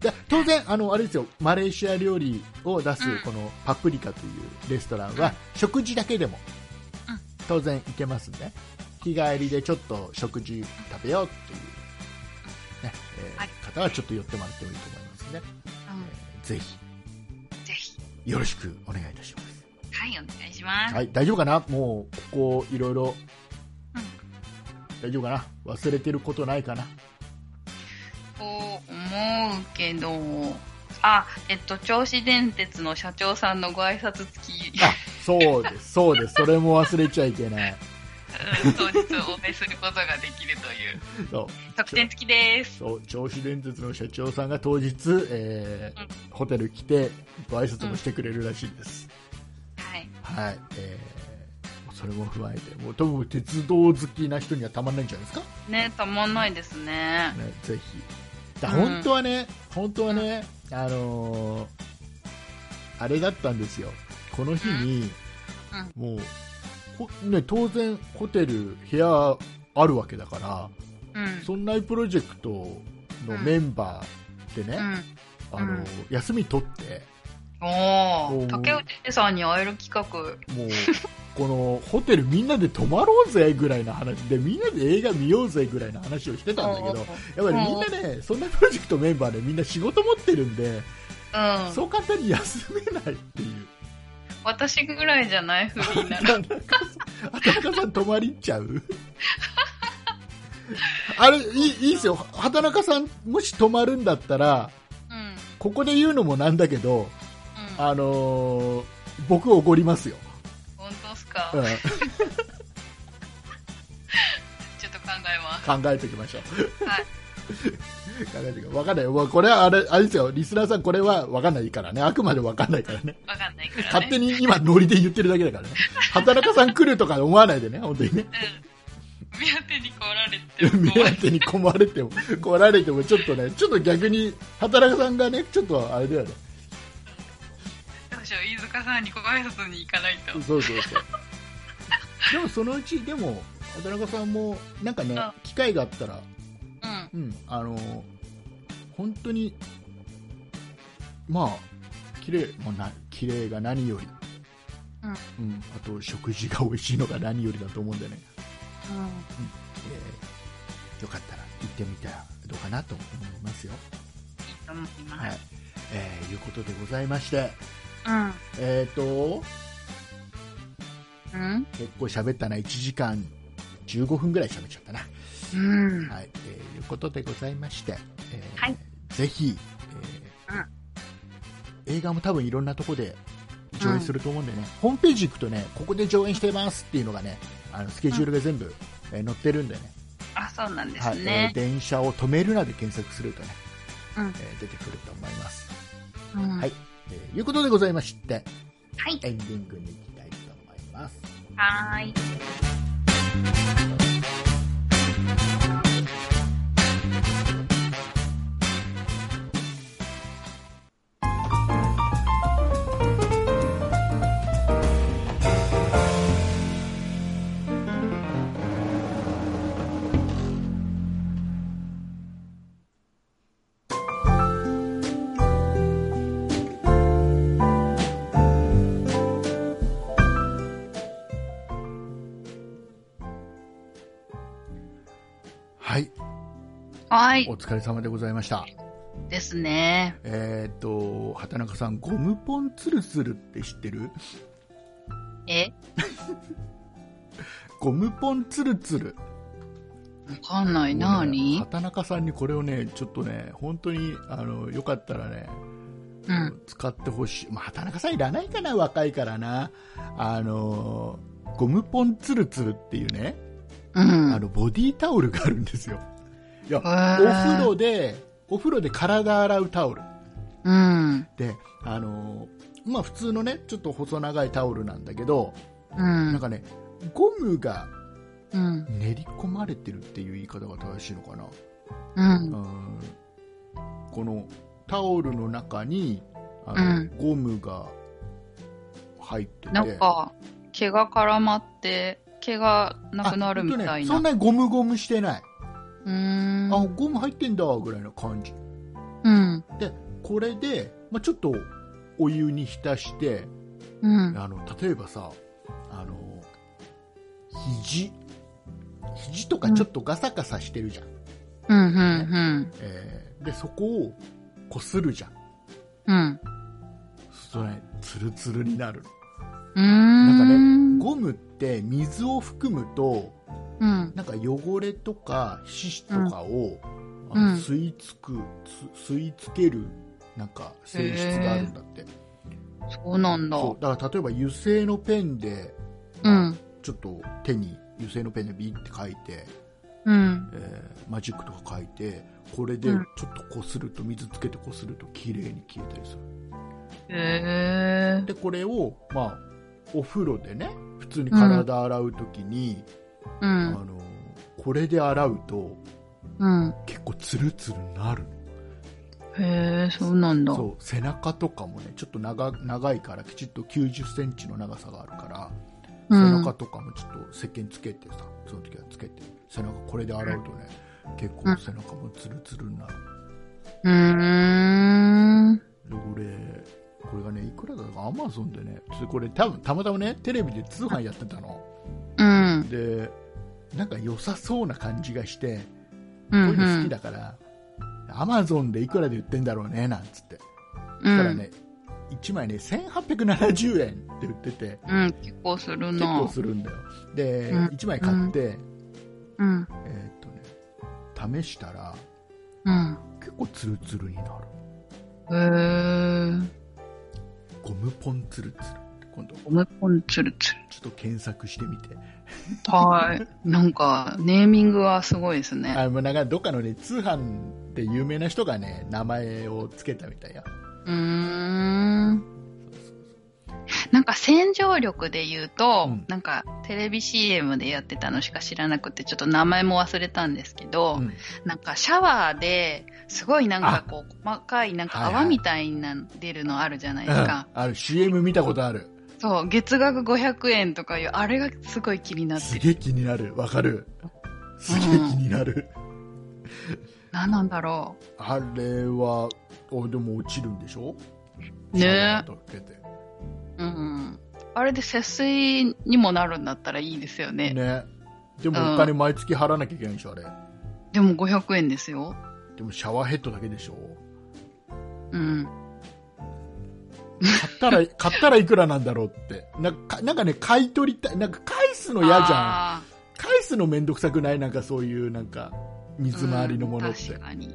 で当然あのあれですよ。マレーシア料理を出すうん。このパプリカというレストランは、うん。食事だけでもうん。当然行けますんで日帰りでちょっと食事食べようっていう、ねえーはい方はちょっと寄ってもらってもいいと思いますね、うえーぜひ。ん。ぜひ。よろしくお願いいたします。はい、お願いします。はい、大丈夫かな？もうここいろいろ。うん。大丈夫かな？忘れてることないかな？と思うけど、あ、えっと、銚子電鉄の社長さんのご挨拶付き、あそうですそうです。それも忘れちゃいけないうん当日お会いすることができるという、そう。特典付きです。そう。銚子電鉄の社長さんが当日、えーうん。ホテル来てご挨拶もしてくれるらしいです、はい。はい、えーそれも踏まえてもう多分鉄道好きな人にはたまんないんじゃないですか、ね、たまんないですね。ね、ぜひ。だうん本当はね、本当はね、あのーあれだったんですよ。この日に、もうほね、当然ホテル部屋あるわけだからうん。そんなプロジェクトのメンバーでね、うん。あのうん休み取ってお竹内さんに会える企画。もうこのホテルみんなで泊まろうぜぐらいの話でみんなで映画見ようぜぐらいの話をしてたんだけどやっぱりみんなねそんなプロジェクトメンバーでみんな仕事持ってるんで、うん。そう簡単に休めないっていう私ぐらいじゃない？フリーなら。畑中さん泊まりっちゃうあれいいいいですよ畑中さんもし泊まるんだったらうん。ここで言うのもなんだけどあのー僕おごりますよ、本当っすか、うん、ちょっと考えます考えておきましょう。はい。考えておきわかんない。よこれはあれあれですよリスナーさんこれはわかんない。からねあくまでわかんない。からねわかんない。からね。勝手に今ノリで言ってるだけだからね畑中さん来るとか思わない。でね本当にねうん。目当てに来られても困る当てに困れても来られてもちょっとねちょっと逆に畑中さんがねちょっとあれだよねどうしよう、飯塚さんにご挨拶に行かない。と。そうそうそうでもそのうちでも畑中さんもなんかね機会があったらうん。うんあの本当にまあ綺麗まあな綺麗が何よりうんうん、あと食事が美味しいのが何よりだと思うんでね、うん。えーよかったら行ってみたらどうかなと思いますよ。いいと思います。はい、えーいうことでございまして、うん。えっ、とうん結構喋ったな1時間15分ぐらい喋っちゃったな。うん。はい、えーいうことでございまして、えーはいぜひ、えー映画も多分いろんなとこで上映すると思うんでね、ホームページ行くとね、ここで上演してますっていうのがね、あのスケジュールが全部、えー載ってるんでね、あ、そうなんではいえーすね。電車を止めるなで検索するとね、うんえー出てくると思います。うんはいえーいうことでございまして、はい。エンディングに行きたいと思います。はい、はいお。疲れ様でございました。ですね。えーっと、畑中さん、ゴムポンツルツルって知ってる？え？[LAUGHS] ゴムポンツルツル。わかんない。何？畑中さんにこれをね、ちょっとね、本当に、あの、よかったらね、うん。使ってほしい。まあ、畑中さんいらないかな、若いからな。あの、ゴムポンツルツルっていうね、うん。あの、ボディタオルがあるんですよ。いや、お風呂で、お風呂で体洗うタオル。うん。で、あの、まあ、普通のね、ちょっと細長いタオルなんだけど、うん。なんかね、ゴムがうん。練り込まれてるっていう言い方が正しいのかな。うん。うんこのタオルの中にあの、うんゴムが入っててなんか、毛が絡まって、毛がなくなるみあたいな。ねそんなにゴムゴムしてない、うーん。あゴム入ってんだぐらいな感じうん。でこれで、まあ、ちょっとお湯に浸してうん。あの例えばさあの肘肘とかちょっとガサガサしてるじゃん、うん。うん。えーでそこをこするじゃんうん。それツルツルになるうん。なんゴムって水を含むとうん。なんか汚れとか皮脂とかを、あうんの吸い付くつ吸い付けるなんか性質があるんだってそうなんだ。だから例えば油性のペンで、うん。ちょっと手に油性のペンでビンって書いて、うん。えーマジックとか書いてこれでうんちょっとこすると水つけてこすると綺麗に消えたりするへえ。でこれをまあお風呂でね普通に体洗う時に、うあん。のこれで洗うとうん。結構ツルツルになるへえ、そうなんだ。そう背中とかもねちょっと長長いからきちっと9 0ンチの長さがあるから、うん背中とかもちょっと石鹸つけてさその時はつけて背中これで洗うとね、結構背中もツルツルになるうーん。で俺これがねいくらだかアマゾンでねこれ多分たまたまねテレビで通販やってたのうん。でなんか良さそうな感じがしてうこういうの好んき。だから、アマゾンでいくらで売ってんだろうねなんつってうだからん。ね、1枚ね、1870円って売ってて、うん、結構する結な構。するんだよ。で、うん1枚買って、うん。えーっとね、試したら、うん。結構ツルツルになる。へえ。ゴムポンツルツルって今度、ゴムポンツルツル。ちょっと検索してみて。はい。なんか、ネーミングはすごいですね。あもうなんかどっかのね、通販で有名な人がね、名前をつけたみたいや。うーん。なんか洗浄力で言うと、うんなんかテレビ CM でやってたのしか知らなくて、ちょっと名前も忘れたんですけど、うんなんかシャワーですごいなんかこう細かいなんかはいはい泡みたいな出るのあるじゃないですか。ある CM 見たことある。そう、月額500円とかいう、あれがすごい気になってる。すげえ気になる。わかる。すげえ気になる。何なんだろあれは、おでも落ちるんでしょ？ねシャワーとかけてう。うん。あれで節水にもなるんだったらいいですよね。ね。でもお金毎月払わなきゃいけないでしょ、あれ。でも500円ですよ。でもシャワーヘッドだけでしょ？うん。買ったら、[LAUGHS] 買ったらいくらなんだろうって。なんか、なんかね、買い取りたい。なんか返すの嫌じゃん。あ返すのめんどくさくない？なんかそういうなんか水回りのものって、うん確かに。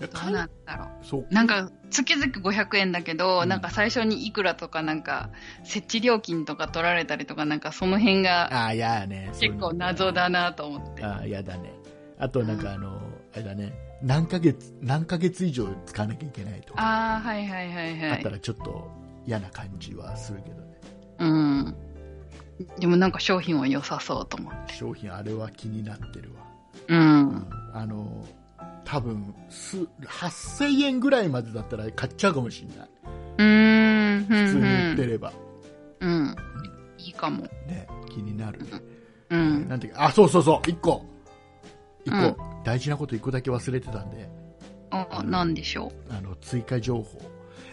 どうなんだろそうう。なんか、月々500円だけど、うんなんか最初にいくらとかなんか、設置料金とか取られたりとか、なんかその辺がああね結構謎だなと思って。ああやだねあとなんかあの、あれだね何ヶ月何ヶ月以上使わなきゃいけないとかああ、はいはいはいはいあった。らちょっと嫌な感じはするけどねうん。でもなんか商品は良さそうと思って。商品あれは気になってるわ、うん。あの多分す8000円ぐらいまでだったら買っちゃうかもしれないうーん。普通に売うんってれば、うん。うん。いいかも。ね気になるね、うん。なんていうかあそうそうそう1個1個、うん大事なこと1個だけ忘れてたんであ、なんでしょあの追加情報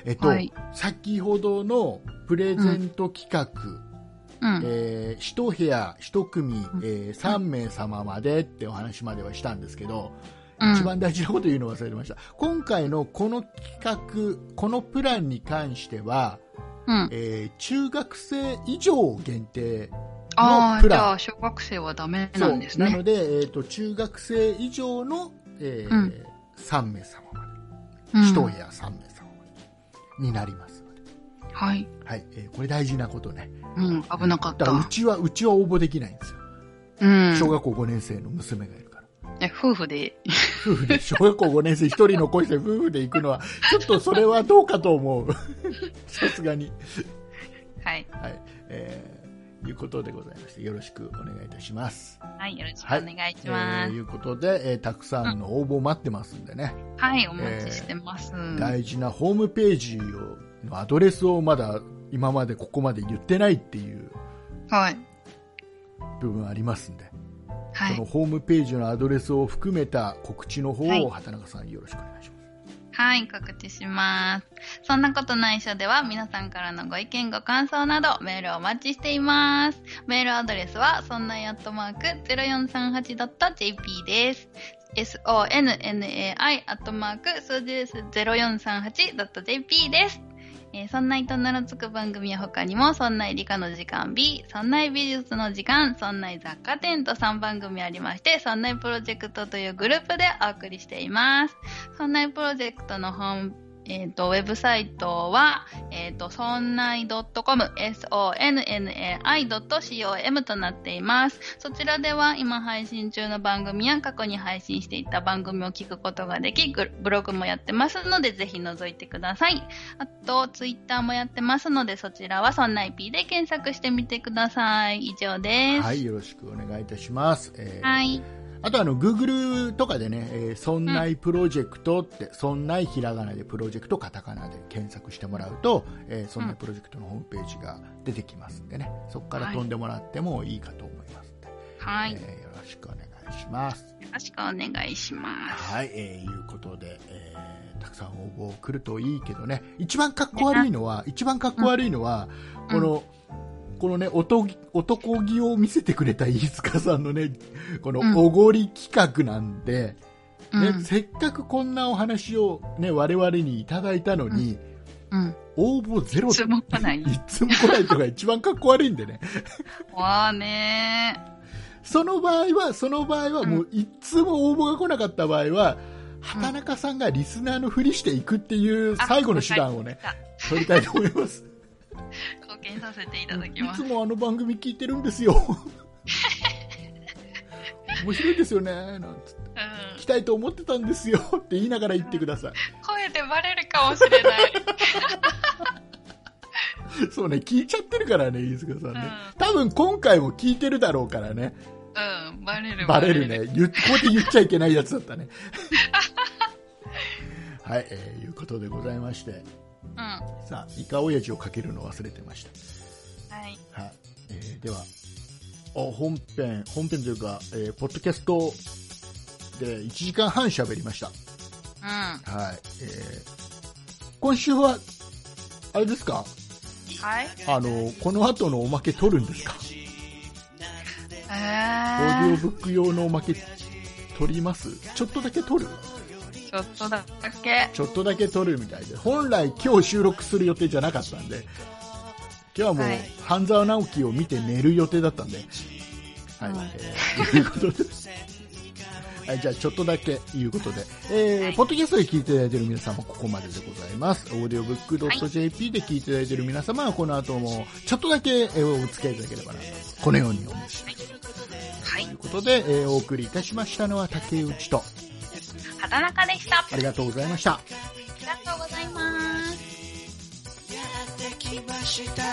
えっと、はい先ほどのプレゼント企画、う。うん。えー一部屋一組、えー3名様までってお話まではしたんですけど、うん一番大事なこと言うの忘れてました今回のこの企画このプランに関しては、うん。えー中学生以上限定ああ、じゃあ、小学生はダメなんですね。なので、えー、と中学生以上の、えーうん。3名様まうんで、一部屋3名様までになりますので、はい。はい。えーこれ大事なことね。うん、危なかった。うちはうちは応募できないんですよ、うん。小学校5年生の娘がいるから。え夫婦で。夫婦で。小学校5年生一人残して夫婦で行くのはちょっとそれはどうかと思う。[LAUGHS] さすがに。はい。はい。えーいうことでございましてよろしくお願いいたしますはい、よろしくお願いします。えーいうことで、えーたくさんの応募待ってますんでね、はい、お待ちしてます。大事なホームページをのアドレスをまだ今までここまで言ってないっていうはい。部分ありますんで、はい。そのホームページのアドレスを含めた告知の方を、はい畑中さんよろしくお願いしますはい、告知します。そんなことないしょでは皆さんからのご意見ご感想などメールをお待ちしています。メールアドレスはそんなやっとマーク 0438.jp です。sonnai アットマーク数字です 0438.jp です。えーそんないと名の付く番組は他にも、そんな理科の時間 B、そんな美術の時間、そんな雑貨店と3番組ありまして、そんなプロジェクトというグループでお送りしています。そんなプロジェクトのホームえっ、と、ウェブサイトは、えっ、と、そんない .com、sonnai.com となっています。そちらでは今配信中の番組や過去に配信していた番組を聞くことができ、グブログもやってますので、ぜひ覗いてください。あと、ツイッターもやってますので、そちらはそんない P で検索してみてください。以上です。はいよろしくお願いいたします、えーはい。あとあの Google とかでね、えー、そんないプロジェクトって、そんないひらがなでプロジェクトカタカナで検索してもらうと、えー、そんないプロジェクトのホームページが出てきますんでね、そこから飛んでもらってもいいかと思いますはい。よえーよろしくお願いします。ろしくお願いします。はい、えーいうことで、えーたくさん応募来るといいけどね、一番かっこ悪いのは、一番かっこ悪いのは、うん。この、このね、男気男気を見せてくれた飯塚さんのね、このうんおごり企画なんで、ねうん。せっかくこんなお話をね、我々にいただいたのに、うん。応募ゼロいつも来ないいつも来ないとか一番かっこ悪いんでね。わあねその場合は、その場合はもういつも応募が来なかった場合は、畑中さんがリスナーのふりしていくっていうー。最後の手段をね、取りたいと思います。貢献させていただきいます。つもあの番組聞いてるんですよ。[LAUGHS] 面白いですよね、なんつって。うん来たいと思ってたんですよって言いながら言ってください。声でバレるかもしれない。[LAUGHS] そうね、聞いちゃってるからね、飯塚さんね。うん多分今回も聞いてるだろうからね。うん、バレるバレる。ね。こうやって言っちゃいけないやつだったね。[LAUGHS] はい、えーいうことでございまして。さあ、イカオヤジをかけるの忘れてました。い。はい。えーでは、お本編、本編というか、えーポッドキャストで1時間半喋りました。うん。はい。えー今週は、あれですか？はい。あの、この後のおまけ取るんですか？えオーディオー、ブック用のおまけ取ります？ちょっとだけ取る？ちょっとだけ。ちょっとだけ取るみたいで。本来今日収録する予定じゃなかったんで、今日はもうはい、半沢直樹を見て寝る予定だったんで、はい、うんえーということで、はい、じゃあちょっとだけいうことで、えーはい。ポッドキャストで聞いていただいている皆様、ここまででございます。オーディオブックドット JP で聞いていただいている皆様は、この後もちょっとだけえーお付き合いいただければな。と、このように思います。はい。ということで、えーお送りいたしましたのは竹内と、畑中でした。ありがとうございました。ありがとうございます。やってきました、